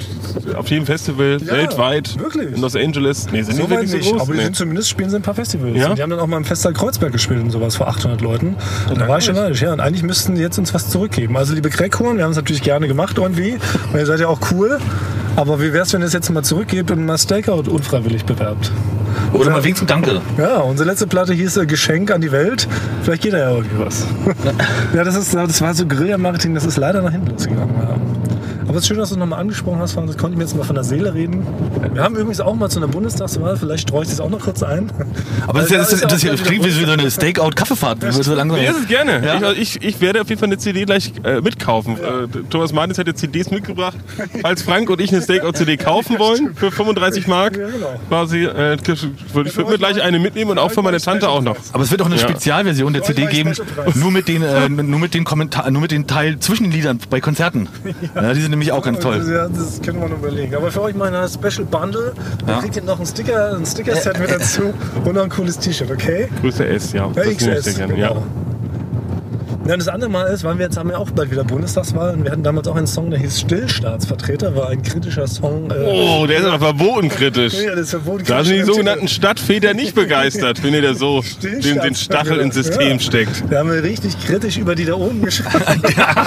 auf jedem Festival Ja, weltweit. wirklich? In Los Angeles. Nee, sind So die weit wirklich nicht, so groß? aber die Nee. sind zumindest spielen sie ein paar Festivals. Ja? Und die haben dann auch mal im Festsaal Kreuzberg gespielt und sowas vor 800 Leuten. Und da war ich schon neidisch. Ja, und eigentlich müssten die jetzt uns was zurückgeben. Also liebe Crackhorn, wir haben es natürlich gerne gemacht irgendwie. Und ihr seid ja auch cool. Aber wie wär's, wenn ihr es jetzt mal zurückgebt und mal Stakeout unfreiwillig bewerbt? Oder mal wenigstens Danke. Ja, unsere letzte Platte hieß Geschenk an die Welt. Vielleicht geht da ja irgendwie was. ja, das, ist, das war so Guerilla-Marketing, das ist leider nach hinten losgegangen. Ja. Aber es ist schön, dass du es nochmal angesprochen hast. Das konnte ich mir jetzt mal von der Seele reden. Wir haben übrigens auch mal zu einer Bundestagswahl, vielleicht streue ich das auch noch kurz ein. Aber das, ist ja- das, ist- ja das, auch das klingt wie so eine Stakeout-Kaffeefahrt. Das wird so langsam. Nee, ist es gerne. Ja. Ich, ich, ich werde auf jeden Fall eine CD gleich äh, mitkaufen. Äh, Thomas Martins hätte CDs mitgebracht. Als Frank und ich eine Stakeout-CD kaufen wollen für 35 Mark, Ja, genau. quasi, äh, würde ich würde mir gleich eine mitnehmen und auch für meine Tante auch noch. Aber es wird auch eine Ja. Spezialversion der Ja, CD geben, nur mit den, äh, nur mit den Kommentar, nur mit den Teil zwischen den Liedern bei Konzerten. Ja, die sind nämlich auch ganz toll. Ja, das können wir noch überlegen. Aber für euch mal ein Special Bundle. Da Ja. kriegt ihr noch ein Sticker, ein Sticker-Set mit dazu und noch ein cooles T-Shirt, okay? Größe S, ja. Ja, Das nehme ich XS, genau. ja. Ja, und das andere Mal ist, waren wir jetzt haben wir auch bald wieder Bundestagswahl und wir hatten damals auch einen Song, der hieß Stillstaatsvertreter, war ein kritischer Song. Äh, Oh, der ist aber verboten kritisch. ja, das ist verboten. Da sind die sogenannten Stadtväter nicht begeistert, wenn ihr da so den, den Stachel ins System Ja. steckt. Da haben wir richtig kritisch über die da oben geschrieben.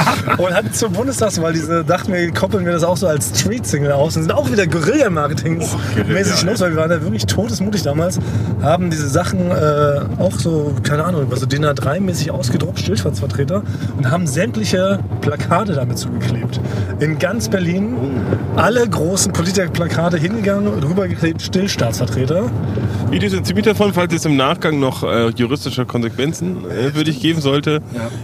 und hatten zur Bundestagswahl diese, dachten wir, koppeln wir das auch so als Street-Single aus und sind auch wieder Guerilla-Marketing-mäßig Guerilla, los, weil wir waren da wirklich todesmutig damals, haben diese Sachen äh, auch so, keine Ahnung, über so DIN A3-mäßig ausgedruckt, Stillstaatsvertreter, und haben sämtliche Plakate damit zugeklebt. In ganz Berlin alle großen Politikerplakate hingegangen, drüber geklebt, Stillstaatsvertreter. Sind ziemlich davon, falls es im Nachgang noch äh, juristische Konsequenzen äh, würde ich geben sollte.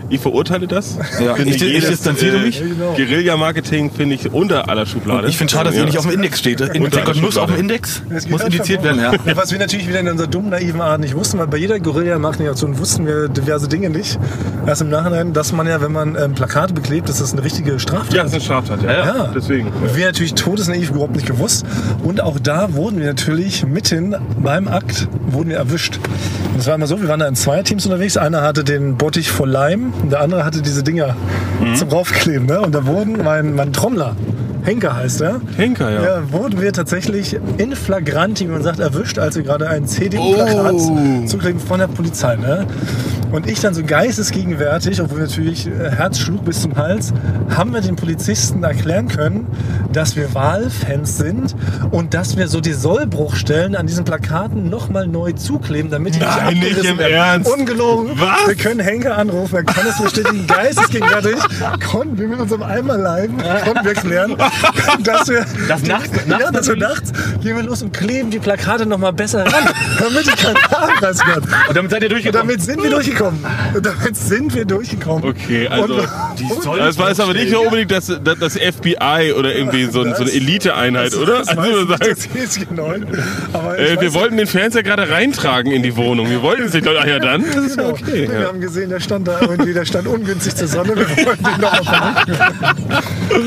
Ich verurteile das. Ja. Finde Ich- ich jedes, distanziere mich. genau. Guerilla-Marketing finde ich unter aller Schublade. Ich finde schade, dass ihr Ja. nicht auf dem Index steht. In muss auf dem. Index, Das muss indiziert werden, ja. Was wir natürlich wieder in unserer dummen, naiven Art nicht wussten, weil bei jeder Guerilla-Marketing-Aktion wussten wir diverse Dinge nicht. Erst im Nachhinein, dass man ja, wenn man ähm, Plakate beklebt, dass das eine richtige Straftat Ja, das ist eine Straftat, ja. Ja. Deswegen. Und wir natürlich todesnaiv überhaupt nicht gewusst. Und auch da wurden wir natürlich mitten beim Akt wurden wir erwischt. Und es war immer so, wir waren da in zwei Teams unterwegs. Einer hatte den Bottich voll Leim und der andere hatte diese Dinger Mhm. zum Raufkleben. Ne? Und da wurden mein, mein Trommler, Henker heißt er. Henker, ja. Ja, wurden wir tatsächlich in flagranti, wie man sagt, erwischt, als wir gerade ein CDU-Plakat Oh. zukriegen von der Polizei. Ne? Und ich dann so geistesgegenwärtig, obwohl natürlich äh, Herz schlug bis zum Hals, haben wir den Polizisten erklären können, dass wir Wahlfans sind und dass wir so die Sollbruchstellen an diesen Plakaten nochmal neu zukleben, damit die Nein, nicht abgerissen im werden. Ernst. Ungelogen. Was? Wir können Henker anrufen, er kann es bestätigen. Geistesgegenwärtig konnten wir mit unserem Eimerleim konnten wir klären, dass wir, Das nachts- ja, nachts dass wir nachts gehen wir los und kleben die Plakate noch mal besser ran, damit die keinen Nachweis wird. Und damit seid ihr Und durchgekommen. damit sind wir durchgekommen. Und damit sind wir durchgekommen. Okay, also, Und, Das war jetzt aber nicht nur unbedingt das, das, das FBI oder irgendwie so, ein- so eine Elite-Einheit, oder? Das Also, weiß du ich sagst, nicht, das ist genau. Aber ich äh, wir wollten den Fernseher gerade reintragen in die Wohnung. Wir wollten es nicht. Ach ja, dann ist es ja Genau. okay. Wir Ja. haben gesehen, der stand da irgendwie, der stand ungünstig zur Sonne. Wir wollten den noch.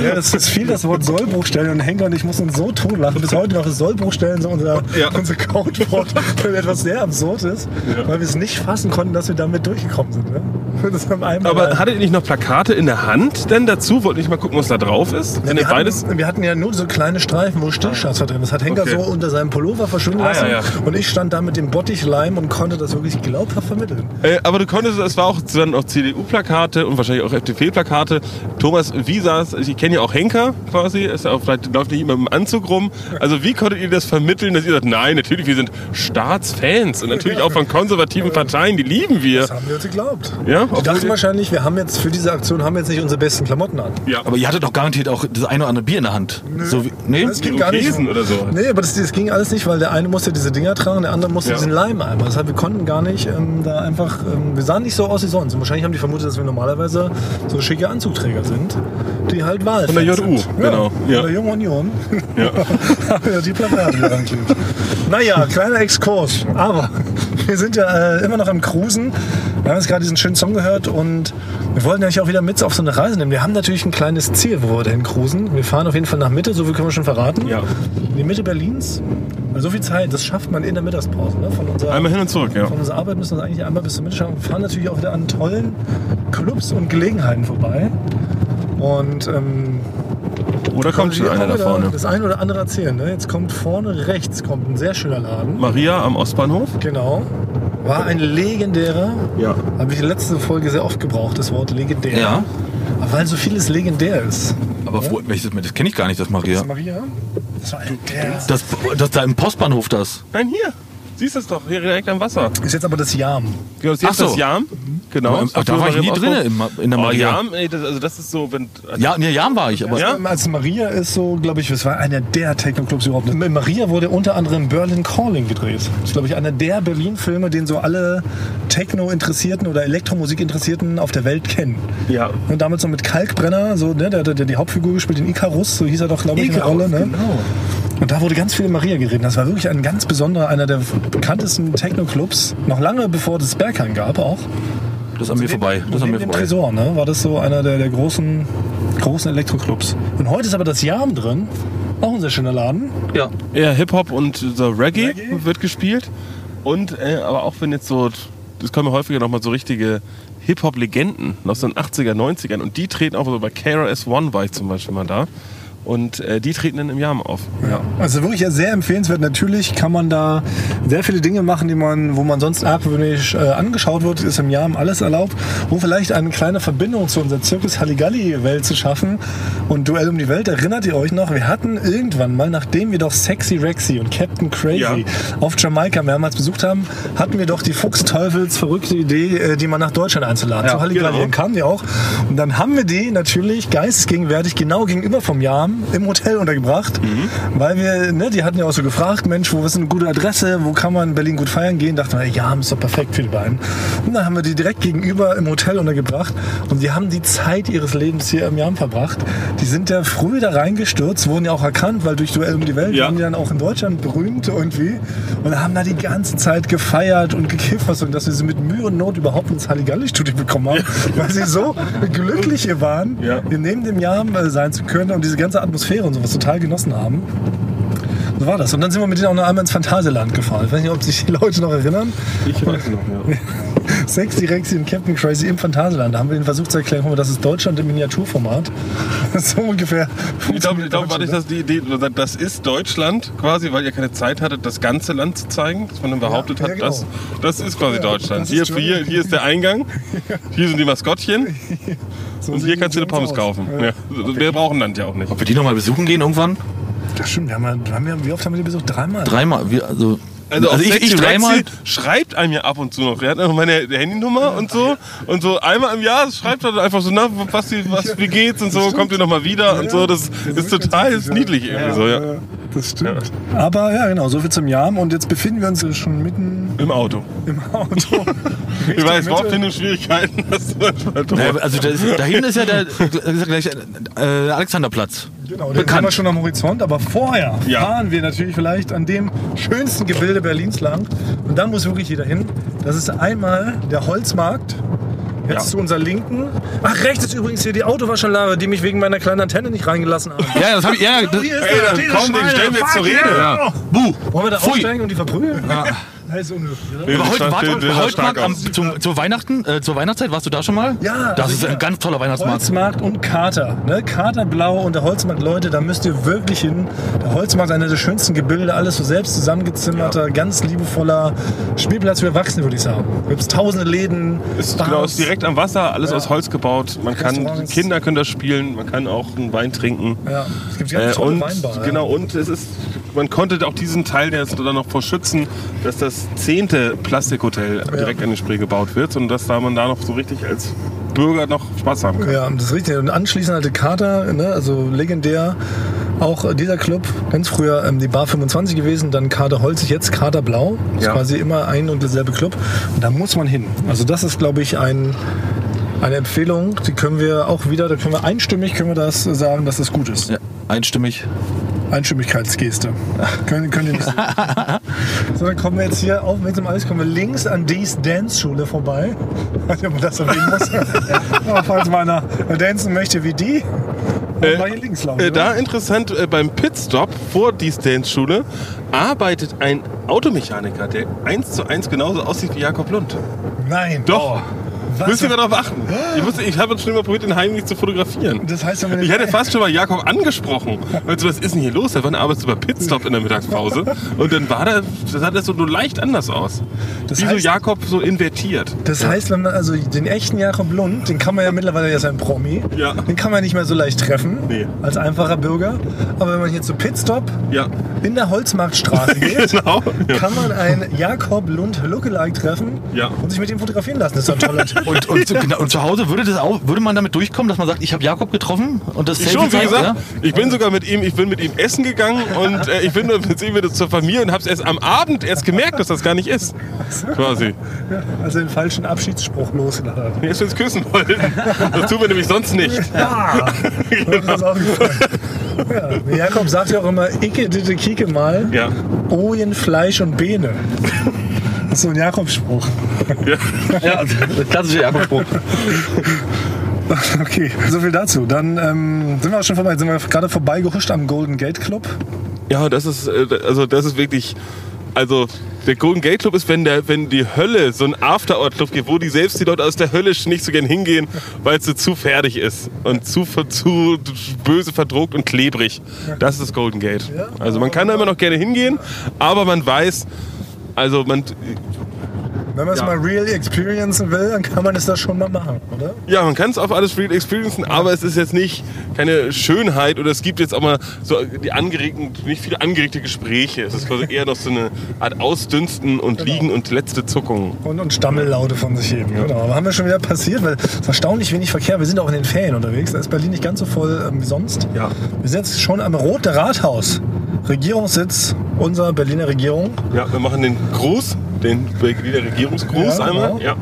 Ja, das ist viel das Wort Sollbruchstellen und Henker und ich muss uns so totlachen. Bis heute noch ist Sollbruchstellen so unser, Ja. unser Codewort für etwas sehr Absurdes, weil wir es nicht fassen konnten, dass wir damit durchgekommen sind. Ne? Aber hattet ihr nicht noch Plakate in der Hand denn dazu? Wollt ihr nicht mal gucken, was da drauf ist? Sind wir, beides? hatten, wir hatten ja nur so kleine Streifen, wo Stillschatz war drin. Das hat Henker Okay. so unter seinem Pullover verschwinden Ah, lassen. ja, ja. Und ich stand da mit dem Bottichleim und konnte das wirklich glaubhaft vermitteln. Äh, aber du konntest, es war auch dann auch CDU-Plakate und wahrscheinlich auch FDP-Plakate. Thomas, wie saß, ich kenne ja auch Henker quasi, ist ja auch, vielleicht läuft nicht immer im Anzug rum. Also wie konntet ihr das vermitteln, dass ihr sagt, nein, natürlich, wir sind Staatsfans und natürlich auch von konservativen Parteien, die lieben wir. Das haben wir uns geglaubt. Ja, Die dachten wahrscheinlich, wir haben jetzt für diese Aktion haben wir jetzt nicht unsere besten Klamotten an. Ja, Aber ihr hattet doch garantiert auch das eine oder andere Bier in der Hand. So wie, nee? Das ging gar nicht. Oder so. Nee, aber das, das ging alles nicht, weil der eine musste diese Dinger tragen, der andere musste Ja. diesen Leim einmal. Deshalb, wir konnten gar nicht ähm, da einfach, ähm, wir sahen nicht so aus wie sonst. Und wahrscheinlich haben die vermutet, dass wir normalerweise so schicke Anzugträger sind, die halt Wahl Von der JU, genau. Ja. Ja. Von der Jungen Union. Ja. wir die Plakate ranklebt. Naja, kleiner Exkurs. Aber wir sind ja äh, immer noch am Cruisen. Wir haben jetzt gerade diesen schönen Song gehört und wir wollten euch auch wieder mit auf so eine Reise nehmen. Wir haben natürlich ein kleines Ziel, wo wir dahin cruisen. Wir fahren auf jeden Fall nach Mitte, so viel können wir schon verraten. Ja. In die Mitte Berlins. So viel Zeit, das schafft man in der Mittagspause. Ne? Von, unserer, Einmal hin und zurück, ja. von unserer Arbeit müssen wir eigentlich einmal bis zur Mitte schaffen. Wir fahren natürlich auch wieder an tollen Clubs und Gelegenheiten vorbei. Und ähm, Oder kommt schon einer da vorne? Das eine oder andere erzählen. Ne? Jetzt kommt vorne rechts kommt ein sehr schöner Laden. Maria am Ostbahnhof? Genau. War ein legendärer, Ja. habe ich in der letzten Folge sehr oft gebraucht, das Wort legendär. Ja. Aber weil so vieles legendär ist. Aber wo, welches, das kenne ich gar nicht, das Maria. Das Maria? Das war ein der. Das, das da im Postbahnhof das. Nein, hier. Siehst du es doch, hier direkt am Wasser. Ist jetzt aber das Jam. Genau, das ist Ach so. das Jam. Genau. Aber da war ich nie drin in, der Oh, Maria. Jam, ey, das, also das ist so, wenn... Ja, nee, Jam war ich, aber Ja? Als Maria ist so, glaube ich, es war einer der Techno-Clubs überhaupt. In Maria wurde unter anderem Berlin Calling gedreht. Das ist, glaube ich, einer der Berlin-Filme, den so alle Techno-Interessierten oder Elektromusik-Interessierten auf der Welt kennen. Ja. Und damals so mit Kalkbrenner, so, ne, der hat der die Hauptfigur gespielt, den Icarus, so hieß er doch, glaube ich, in der Icarus, Rolle. Ne? genau. Und da wurde ganz viel Maria geredet. Das war wirklich ein ganz besonderer, einer der bekanntesten Techno-Clubs. Noch lange bevor es Berghain gab auch. das ist an mir vorbei. Das ist an Neben mir dem vorbei. Tresor, ne, war das so einer der, der großen, großen Elektroclubs. Und heute ist aber das Jam drin. Auch ein sehr schöner Laden. Ja. Eher Hip-Hop und so Reggae, Reggae? wird gespielt. Und, äh, aber auch wenn jetzt so, das kommen häufiger nochmal so richtige Hip-Hop-Legenden aus den 80er, 90ern. Und die treten auch, so bei KRS-One war ich zum Beispiel mal da. Und äh, die treten dann im Jam auf. Ja. Also wirklich sehr empfehlenswert. Natürlich kann man da sehr viele Dinge machen, die man, wo man sonst argwöhnisch äh, angeschaut wird, ist im Jahr alles erlaubt. Um vielleicht eine kleine Verbindung zu unserer Zirkus Halligalli-Welt zu schaffen und Duell um die Welt. Erinnert ihr euch noch? Wir hatten irgendwann mal, nachdem wir doch Sexy Rexy und Captain Crazy Ja. auf Jamaika mehrmals besucht haben, hatten wir doch die Fuchsteufels verrückte Idee, äh, die mal nach Deutschland einzuladen. Ja, zu Halligalli. genau. Kamen die auch. Und dann haben wir die natürlich geistesgegenwärtig genau gegenüber vom Jahr im Hotel untergebracht, Mhm. weil wir, ne, die hatten ja auch so gefragt, Mensch, wo ist eine gute Adresse, wo kann man in Berlin gut feiern gehen? Dachten wir, ja, ist doch perfekt für die beiden. Und dann haben wir die direkt gegenüber im Hotel untergebracht und die haben die Zeit ihres Lebens hier im Jam verbracht. Die sind ja früh da reingestürzt, wurden ja auch erkannt, weil durch Duell um die Welt Ja. waren die dann auch in Deutschland berühmt irgendwie und haben da die ganze Zeit gefeiert und gekifft, was und dass wir sie mit Mühe und Not überhaupt ins Halligalli-Studio bekommen haben, weil sie so glücklich hier waren, Ja. hier neben dem Jam äh, sein zu können und diese ganze Atmosphäre und sowas total genossen haben. So war das. Und dann sind wir mit denen auch noch einmal ins Phantasialand gefahren. Ich weiß nicht, ob sich die Leute noch erinnern. Ich weiß noch, ja. Sexy Rexy und Captain Crazy im Phantasialand. Da haben wir den versucht zu erklären, das ist Deutschland im Miniaturformat. so ungefähr. Ich glaube, ich glaub, war nicht das. das die Idee, das ist Deutschland quasi, weil ihr keine Zeit hattet, das ganze Land zu zeigen, dass man dann behauptet Ja, hat, ja, genau. das, das ist quasi Ja, Deutschland. Hier, ist ist hier, hier ist der Eingang, hier sind die Maskottchen So und hier kannst du eine Pommes aus. kaufen. Ja. Ja. Wir brauchen Land ja auch nicht. Ob wir die nochmal besuchen gehen irgendwann? Das stimmt. Wir haben, ja- haben wir, wie oft haben wir die besucht? Dreimal. Dreimal. Wir, also, Also, auch ich, Sexy ich dreimal. Schreibt einem ja ab und zu noch. Er hat einfach meine Handynummer und so. Und so einmal im Jahr schreibt er dann einfach so, na, was, was wie geht's und so, kommt ihr nochmal wieder und so. Das Das ist total ist niedlich irgendwie so, ja. Das stimmt. Aber ja, genau, so viel zum Jahr. Und jetzt befinden wir uns schon mitten Im Auto. im Auto. Ich weiß. Wortfindungsschwierigkeiten. Das ist manchmal. Naja, also da, ist, da hinten ist ja der, gleich, äh, Alexanderplatz. Genau, den Bekannt. haben wir schon am Horizont, aber vorher Ja. fahren wir natürlich vielleicht an dem schönsten Gebilde Berlins lang. Und da muss wirklich jeder hin. Das ist einmal der Holzmarkt. Jetzt Ja. zu unserer Linken. Ach, rechts ist übrigens hier die Autowaschanlage, die mich wegen meiner kleinen Antenne nicht reingelassen haben. Ja, das habe ich. Ja, das, Ey, dann diese komm, den stellen wir jetzt zur Rede. ja. Buh. Wollen wir da Pfui. aussteigen und die verprügeln? Das ist unhöflich, oder? Nee, Aber heute, warte, heute am, zum, zur Weihnachten, äh, zur Weihnachtszeit warst du da schon mal? Ja, Das also ist ein ja. ganz toller Weihnachtsmarkt. Holzmarkt und Kater. Ne? Katerblau und der Holzmarkt, Leute, da müsst ihr wirklich hin. Der Holzmarkt ist einer der schönsten Gebilde, alles so selbst zusammengezimmerter, ganz liebevoller Spielplatz für Erwachsene, würde ich sagen. Da gibt es tausende Läden. Ist, Bars. genau, ist direkt am Wasser, alles Ja. aus Holz gebaut. Man kann. Kinder können das spielen, man kann auch einen Wein trinken. Ja, es gibt ganz Äh, tolle und Weinbar. ja. genau, und es ist, man konnte auch diesen Teil der ist dann noch vor schützen, dass das zehnte Plastikhotel direkt an den Spree gebaut wird und dass da man da noch so richtig als Bürger noch Spaß haben kann. Ja, das ist richtig. Und anschließend halt die Kater, ne? also legendär. Auch äh, dieser Club, ganz früher ähm, die Bar 25 gewesen, dann Kater Holzig, jetzt Kater Blau. Das Ja. ist quasi immer ein und derselbe Club. Und da muss man hin. Also das ist, glaube ich, ein, eine Empfehlung. Die können wir auch wieder, da können wir einstimmig können wir das sagen, dass das gut ist. Ja, einstimmig. Einstimmigkeitsgeste. können, könnt ihr nicht sehen. so, dann kommen wir jetzt hier auf mit dem Eis, kommen wir links an Dies Dance-Schule vorbei. Ich weiß nicht, ob man das erwähnen muss. Aber falls mal einer dancen möchte wie die, dann war hier links laufen. Äh, da interessant, äh, beim Pitstop vor die Dance-Schule arbeitet ein Automechaniker, der eins zu eins genauso aussieht wie Jakob Lund. Nein. Doch. Was? Müsst ihr mal darauf achten. Ich, wusste, ich habe schon mal probiert, ihn heimlich zu fotografieren. Das heißt, den- Ich hätte fast schon mal Jakob angesprochen. Und so, was ist denn hier los? Da war eine Arbeitsüber Pitstop in der Mittagspause. Und dann war da, das sah das so nur leicht anders aus. Das Wie so heißt- Jakob so invertiert. Das heißt, wenn man also den echten Jakob Lund, den kann man ja mittlerweile, der ist ein Promi, Ja. den kann man nicht mehr so leicht treffen Nee. als einfacher Bürger. Aber wenn man hier zu Pitstop Ja. in der Holzmarktstraße geht, Genau. Ja. kann man einen Jakob Lund Lookalike treffen Ja. und sich mit ihm fotografieren lassen. Das ist doch ein toller Typ. Und, und, zu, genau, und zu Hause würde, das auch, würde man damit durchkommen, dass man sagt, ich habe Jakob getroffen und das Ich Selfie schon, wie gesagt, ja? ich bin sogar mit ihm, ich bin mit ihm essen gegangen und äh, ich bin mit ihm wieder zur Familie und habe es erst am Abend erst gemerkt, dass das gar nicht ist. Quasi. Also den falschen Abschiedsspruch losgelassen hat. Erst wenn es küssen wollten. Das tun wir nämlich sonst nicht. Ja, aufgefallen. Ja, Jakob sagt ja auch immer, Icke, ditte, Kike mal, Ja. Ojen, Fleisch und Beene. Das ist so ein Jakobspruch. Ja, klassischer Jakob-Spruch. Okay, so viel dazu. Dann ähm, sind wir auch schon vorbei. Sind wir gerade vorbeigehuscht am Golden Gate Club. Ja, das ist, äh, also das ist wirklich, also der Golden Gate Club ist, wenn, der, wenn die Hölle so ein Afterort-Club gibt, wo die selbst die Leute aus der Hölle nicht so gern hingehen, weil es so zu fertig ist und zu, zu böse verdruckt und klebrig. Das ist das Golden Gate. Also man kann da immer noch gerne hingehen, aber man weiß, also man, Wenn man es Ja. mal real experiencen will, dann kann man es da schon mal machen, oder? ja, man kann es auf alles real experiencen, aber es ist jetzt nicht keine Schönheit oder es gibt jetzt auch mal so die angeregten, nicht viele angeregte Gespräche. Es ist quasi eher noch so eine Art Ausdünsten und Liegen und letzte Zuckung. Und, und Stammellaute von sich heben. Genau. Aber haben wir schon wieder passiert, weil es ist erstaunlich wenig Verkehr. Wir sind auch in den Ferien unterwegs. Da ist Berlin nicht ganz so voll ähm, wie sonst. Ja. Wir sind jetzt schon am Rote Rathaus. Regierungssitz unserer Berliner Regierung. Ja, wir machen den Gruß, den Berliner Regierungsgruß Ja, einmal. genau. Ja.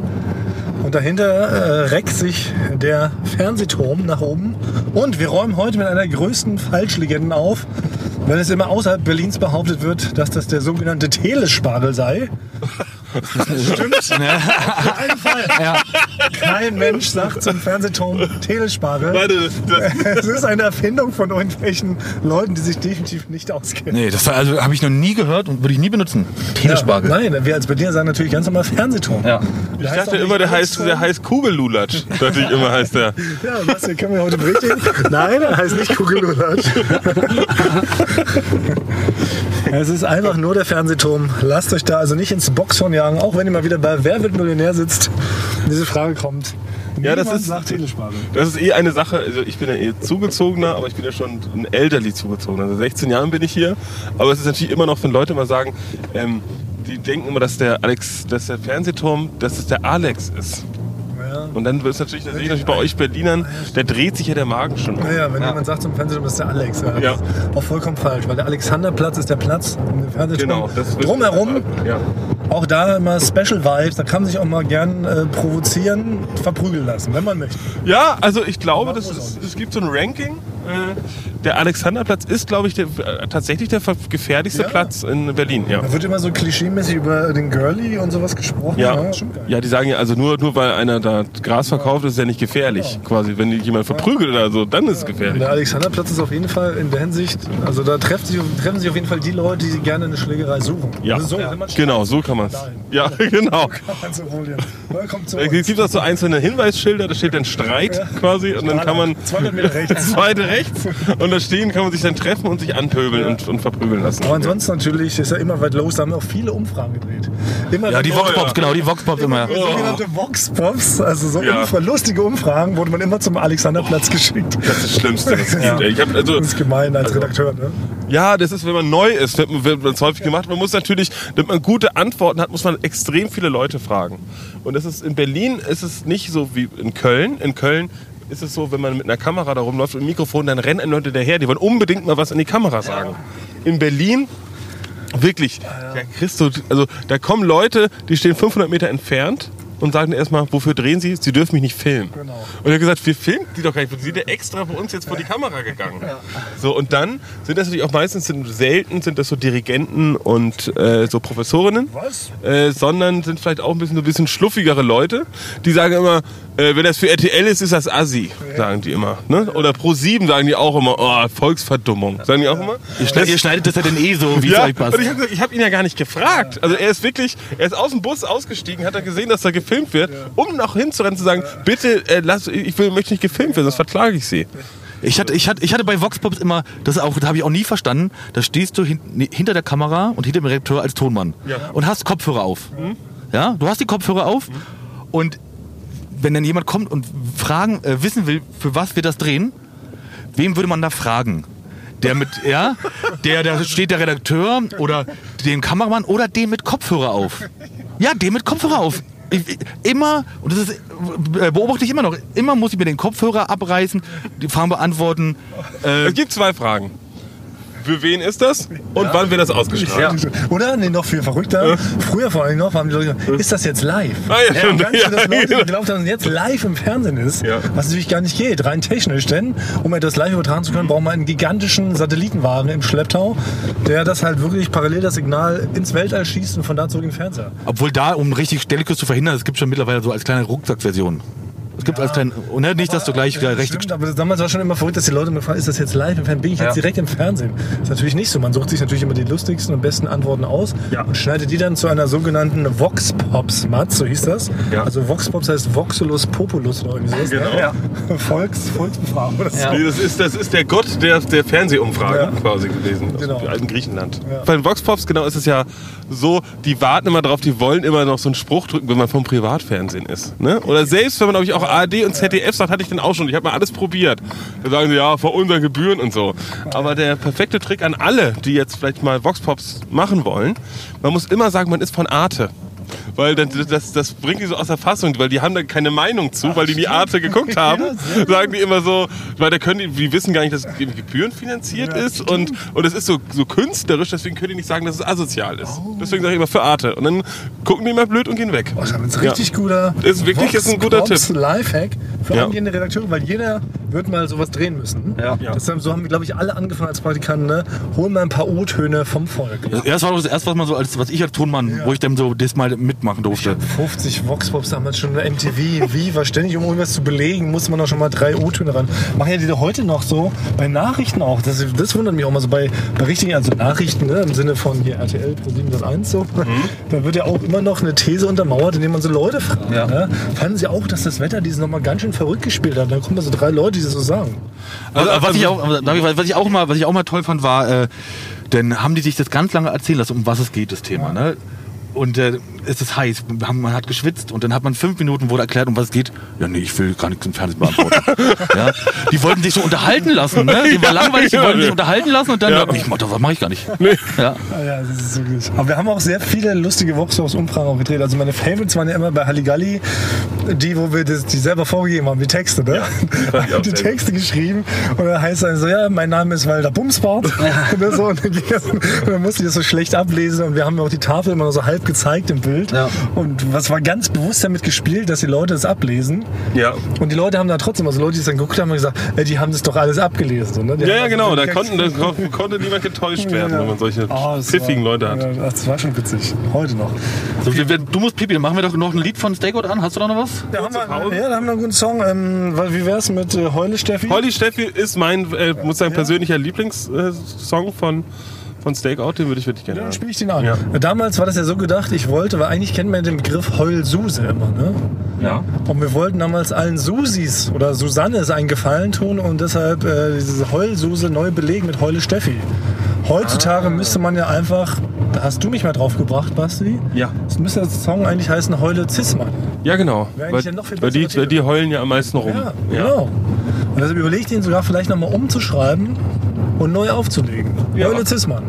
Und dahinter äh, reckt sich der Fernsehturm nach oben. Und wir räumen heute mit einer der größten Falschlegenden auf, wenn es immer außerhalb Berlins behauptet wird, dass das der sogenannte Telespargel sei. Stimmt. Auf keinen Fall. Ja. Kein Mensch sagt zum Fernsehturm Telespare. Warte, das, Es ist eine Erfindung von irgendwelchen Leuten, die sich definitiv nicht auskennen. Nee, das also habe ich noch nie gehört und würde ich nie benutzen. Telespargel. Nein, wir als Berliner sagen natürlich ganz normal Fernsehturm. Ja. ich dachte immer, der heißt, der heißt Kugellulatsch. Dachte ich immer, heißt der. Ja, was, den können wir heute berichtigen? Nein, er heißt nicht Kugellulatsch. es ist einfach nur der Fernsehturm. Lasst euch da also nicht ins Boxhorn jagen, auch wenn ihr mal wieder bei Wer wird Millionär sitzt diese Frage kommt. Ja, das ist- sagt Telespare. Das ist eh eine Sache, also ich bin ja eh zugezogener, aber ich bin ja schon ein elderlich zugezogener. Also 16 Jahren bin ich hier. Aber es ist natürlich immer noch, wenn Leute mal sagen, ähm, die denken immer, dass der Alex, dass der Fernsehturm, dass es der Alex ist. Ja. Und dann ist natürlich, das natürlich bei euch Berlinern, da dreht sich ja der Magen schon. um. Naja, wenn jemand sagt zum Fernsehturm, das ist der Alex. Ja. Ja. Das ist auch vollkommen falsch, weil der Alexanderplatz ist der Platz im Fernsehturm. Genau, das Drumherum, Ja. auch da immer Special Vibes, da kann man sich auch mal gern äh, provozieren, verprügeln lassen, wenn man möchte. Ja, also ich glaube, das ist, es gibt so ein Ranking. Äh, Der Alexanderplatz ist, glaube ich, der, äh, tatsächlich der gefährlichste Ja. Platz in Berlin. Ja. Da wird immer so klischeemäßig über den Girlie und sowas gesprochen. Ja, geil. ja, die sagen ja, also nur, nur weil einer da Gras verkauft, ist ja nicht gefährlich. Quasi, wenn jemand verprügelt oder so, dann ist es gefährlich. Der Alexanderplatz ist auf jeden Fall in der Hinsicht, also da treffen sich, treffen sich auf jeden Fall die Leute, die gerne eine Schlägerei suchen. Ja, Also so, genau, so kann man es. Ja, genau. So Es gibt auch so einzelne Hinweisschilder, da steht dann Streit quasi und dann kann man 200 Meter rechts. zweite rechts und da stehen kann man sich dann treffen und sich anpöbeln und, und verprügeln lassen. Aber ansonsten natürlich ist ja immer weit los, da haben wir auch viele Umfragen gedreht. Immer Ja, die Voxpops, ja. genau, die Voxpops immer. sogenannte Vox-Pops, also so Ja. Umfra- lustige Umfragen, wurde man immer zum Alexanderplatz geschickt. Das ist das Schlimmste, was es gibt. ey. Ich hab, also, Das ist gemein als Redakteur, ne? Ja, das ist, wenn man neu ist, wird man- wird man es häufig gemacht. Man muss natürlich, damit man gute Antworten hat, muss man extrem viele Leute fragen. Und das ist in Berlin ist es nicht so wie in Köln. In Köln ist es so, wenn man mit einer Kamera da rumläuft und Mikrofon, dann rennen Leute hinterher, die wollen unbedingt mal was in die Kamera sagen. In Berlin wirklich, ja, Christo, also da kommen Leute, die stehen 500 Meter entfernt und sagen erstmal, wofür drehen Sie? Sie dürfen mich nicht filmen. Genau. Und er hat gesagt, wir filmen die doch gar nicht. Sie sind ja extra für uns jetzt vor die Kamera gegangen. So, und dann sind das natürlich auch meistens, sind selten sind das so Dirigenten und äh, so Professorinnen. Was? Äh, sondern sind vielleicht auch ein bisschen, so ein bisschen schluffigere Leute, die sagen immer, äh, wenn das für RTL ist, ist das Assi, sagen die immer. Ne? Oder Pro 7 sagen die auch immer, oh, Volksverdummung. Sagen die auch immer? Ihr, schneid, ihr schneidet das ja denn eh so, wie es Ja, euch passt. und ich habe ich hab ihn ja gar nicht gefragt. Also er ist wirklich, er ist aus dem Bus ausgestiegen, hat er gesehen, dass da gefilmt wird, um noch hinzurennen zu sagen, bitte, äh, lass, ich will, möchte nicht gefilmt werden, sonst verklage ich sie. Ich hatte, ich, hatte, ich hatte bei Voxpops immer, das auch, das habe ich auch nie verstanden, da stehst du hin, hinter der Kamera und hinter dem Redakteur als Tonmann Ja. und hast Kopfhörer auf. Ja, du hast die Kopfhörer auf und wenn dann jemand kommt und fragen, äh, wissen will, für was wir das drehen, wem würde man da fragen? Der mit, ja, der, da steht der Redakteur oder den Kameramann oder den mit Kopfhörer auf. Ja, den mit Kopfhörer auf. Ich, immer, und das ist, äh, beobachte ich immer noch, immer muss ich mir den Kopfhörer abreißen, die Fragen beantworten. Äh, Es gibt zwei Fragen. Für wen ist das und wann wird das ausgestrahlt? Oder? Nee, noch viel verrückter. Früher vor allem noch haben die Leute gesagt, ist das jetzt live? Ah, ja, stimmt. Ganz viele, dass Ja, Leute genau. geglaubt haben, dass jetzt live im Fernsehen ist, Ja. was natürlich gar nicht geht, rein technisch. Denn um etwas live übertragen zu können, braucht man einen gigantischen Satellitenwagen im Schlepptau, der das halt wirklich parallel das Signal ins Weltall schießt und von da zurück in den Fernseher. Obwohl da, um richtig Stellikus zu verhindern, es gibt schon mittlerweile so als kleine Rucksackversion. Es gibt als kleine, und ne, nicht, dass du gleich wieder recht. Stimmt, aber damals war schon immer verrückt, dass die Leute mir fragen, ist das jetzt live im Fernsehen? Bin ich jetzt Ja. direkt im Fernsehen? Das ist natürlich nicht so. Man sucht sich natürlich immer die lustigsten und besten Antworten aus Ja. und schneidet die dann zu einer sogenannten Vox Pops, Mats, so hieß das. Ja. Also Vox Pops heißt Voxulus Populus oder irgendwie sowas. Genau. Ne? Ja. Volks, so. Nee, das, ist, das ist der Gott der, der Fernsehumfragen Ja. quasi gewesen. Aus Genau. dem alten Griechenland. Ja. Bei den Voxpops genau ist es ja so, die warten immer drauf, die wollen immer noch so einen Spruch drücken, wenn man vom Privatfernsehen ist. Ne? Oder selbst wenn man, glaube ich, auch ARD und ZDF sagt, hatte ich dann auch schon. Ich habe mal alles probiert. Da sagen sie, ja, vor unseren Gebühren und so. Aber der perfekte Trick an alle, die jetzt vielleicht mal Voxpops machen wollen, man muss immer sagen, man ist von Arte. Weil das, das, das bringt die so aus der Fassung, weil die haben da keine Meinung zu, weil die die Arte geguckt haben. sagen die immer so, weil da können die, die wissen gar nicht, dass es gebührenfinanziert ist und, und es ist so, so künstlerisch, deswegen können die nicht sagen, dass es asozial ist. Deswegen sage ich immer für Arte. Und dann gucken die mal blöd und gehen weg. Oh, das ist ein richtig guter. Ist wirklich- ist ein guter Props Tipp. Lifehack für Ja. angehende Redakteure, weil jeder wird mal sowas drehen müssen. Ja. Ja. Deshalb, so haben wir, glaube ich, alle angefangen als Praktikanten. Ne? Holen mal ein paar O-Töne vom Volk. Ja, das war das erste, was man so als was ich als Tonmann, wo ich dann so das mal mitmachen durfte. 50 Voxpops damals schon eine MTV, wie war ständig, um irgendwas zu belegen, musste man auch schon mal drei O-Töne ran. Machen ja die heute noch so, bei Nachrichten auch. Das, das wundert mich auch mal so bei, bei richtigen, also Nachrichten, ne, im Sinne von hier RTL Pro 701 so. Da wird ja auch immer noch eine These untermauert, indem man so Leute fragt. Ja. Ne? Fanden sie auch, dass das Wetter dieses nochmal ganz schön verrückt gespielt hat? Dann kommen da so drei Leute, die das so sagen. Also, was, ich auch, was ich auch mal, was ich auch mal toll fand, war, äh, dann haben die sich das ganz lange erzählen lassen, um was es geht, das Thema. Ne? Und äh, es ist heiß, haben, man hat geschwitzt und dann hat man fünf Minuten wurde erklärt, um was es geht. Ja, nee, ich will gar nichts im Fernsehen beantworten. ja? Die wollten sich so unterhalten lassen, ne? Die war langweilig, die Ja, wollten sich ja. unterhalten lassen und dann, Ja. ja. ich mach das mache ich gar nicht. Ja. Ah Ja, das ist so gut. Aber wir haben auch sehr viele lustige Voxpops-Umfragen auch gedreht. Also meine Favorites waren ja immer bei Halligalli, die, wo wir das, die selber vorgegeben haben, die Texte, ne? die sehr Texte geschrieben und dann heißt es dann so, ja, mein Name ist Walter Bumsbart. So. und, dann und dann musste ich das so schlecht ablesen und wir haben auch die Tafel immer nur so halb gezeigt im Bild. Ja. Und was war ganz bewusst damit gespielt, dass die Leute das ablesen. Ja. Und die Leute haben da trotzdem, also Leute, die es dann geguckt haben, haben gesagt, ey, die haben das doch alles abgelesen. So, ne? Ja, ja, also genau. Da konnten, da ko- konnte niemand getäuscht werden, wenn man solche Oh, das pfiffigen war, Leute hat. Ja, das war schon witzig. Heute noch. So, wir, wir, du musst Pipi, dann machen wir doch noch ein Lied von Stakeout an. Hast du da noch was? Ja, haben wir, ja, da haben wir einen guten Song. Ähm, weil- wie wär's mit äh, Heule Steffi? Holly Steffi ist mein, äh, muss sagen, persönlicher Lieblingssong von, von Stakeout. Den würde ich wirklich gerne Dann hören. spiele ich den an. Ja. Damals war das ja so gedacht, ich wollte, weil eigentlich kennt man den Begriff Heul-Suse immer, ne? Ja. Und wir wollten damals allen Susis oder Susannes einen Gefallen tun und deshalb äh, diese Heul-Suse neu belegen mit Heule Steffi. Heutzutage Ah. müsste man ja einfach, da hast du mich mal drauf gebracht, Basti. Ja. Es müsste der Song eigentlich heißen Heule Zismann. Ja, genau. Wäre eigentlich Weil, ja noch viel weil, die, weil die heulen ja am meisten rum. Ja, genau. Und deshalb überlege ich den sogar vielleicht nochmal umzuschreiben und neu aufzulegen. Ja. Heule Zismann.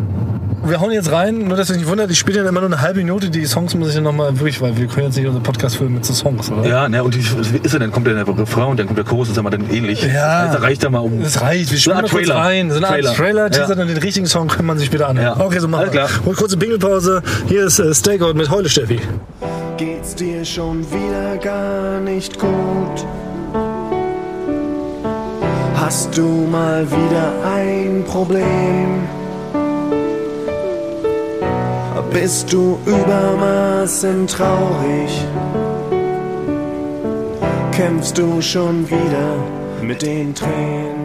Wir hauen jetzt rein, nur dass ihr euch nicht wundert, ich spiele dann immer nur eine halbe Minute. Die Songs muss ich dann nochmal wirklich, weil wir können jetzt nicht unseren Podcast füllen mit so Songs, oder? Ja, ne, und wie ist er dann? Kommt der Refrain und dann kommt der Chorus, ist aber dann ähnlich. Ja. Das reicht ja mal um. Das reicht, wir spielen Art mal kurz Trailer. rein. So eine Art Trailer. Trailer, Ja. Teaser, dann den richtigen Song kann man sich wieder anhören. Ja. Okay, so machen Alles wir. klar. Und kurze Bingelpause. Hier ist äh, Stakeout mit Heule Steffi. geht's dir schon wieder gar nicht gut? Hast du mal wieder ein Problem? Bist du übermaßen traurig? Kämpfst du schon wieder mit den Tränen?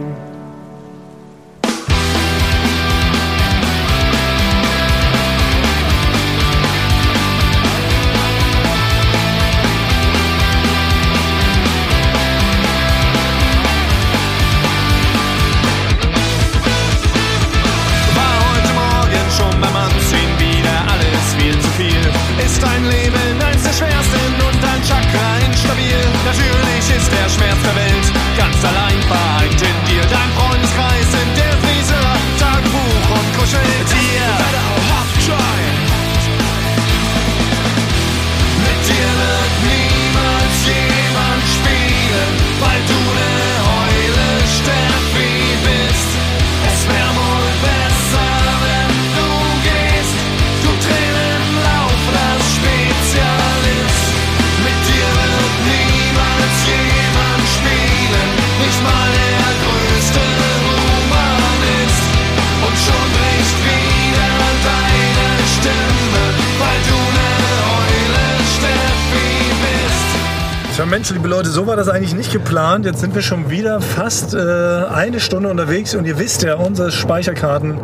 Mensch, liebe Leute, so war das eigentlich nicht geplant. Jetzt sind wir schon wieder fast äh, eine Stunde unterwegs und ihr wisst ja, unsere Speicherkarten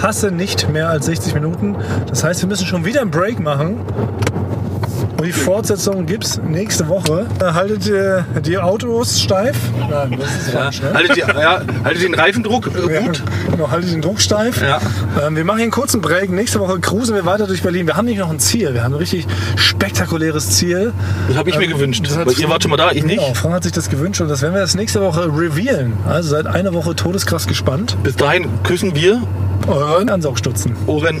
fassen nicht mehr als 60 Minuten. Das heißt, wir müssen schon wieder einen Break machen. Und die Fortsetzung gibt's nächste Woche. Äh, haltet ihr die Autos steif? Nein, das ist Ja. ne? Haltet, die, ja, haltet den Reifendruck äh, Ja, gut. genau, haltet den Druck steif. Ja. Ähm, wir machen hier einen kurzen Break. Nächste Woche cruisen wir weiter durch Berlin. Wir haben nicht noch ein Ziel. Wir haben ein richtig spektakuläres Ziel. Das habe ich mir gewünscht. Ähm, Das hat- Weil ihr wart schon mal da, ich nicht. Genau, Frank hat sich das gewünscht und das werden wir das nächste Woche revealen. Also seid eine Woche todeskrass gespannt. Bis dahin küssen wir Euren Ansaugstutzen. Ohren.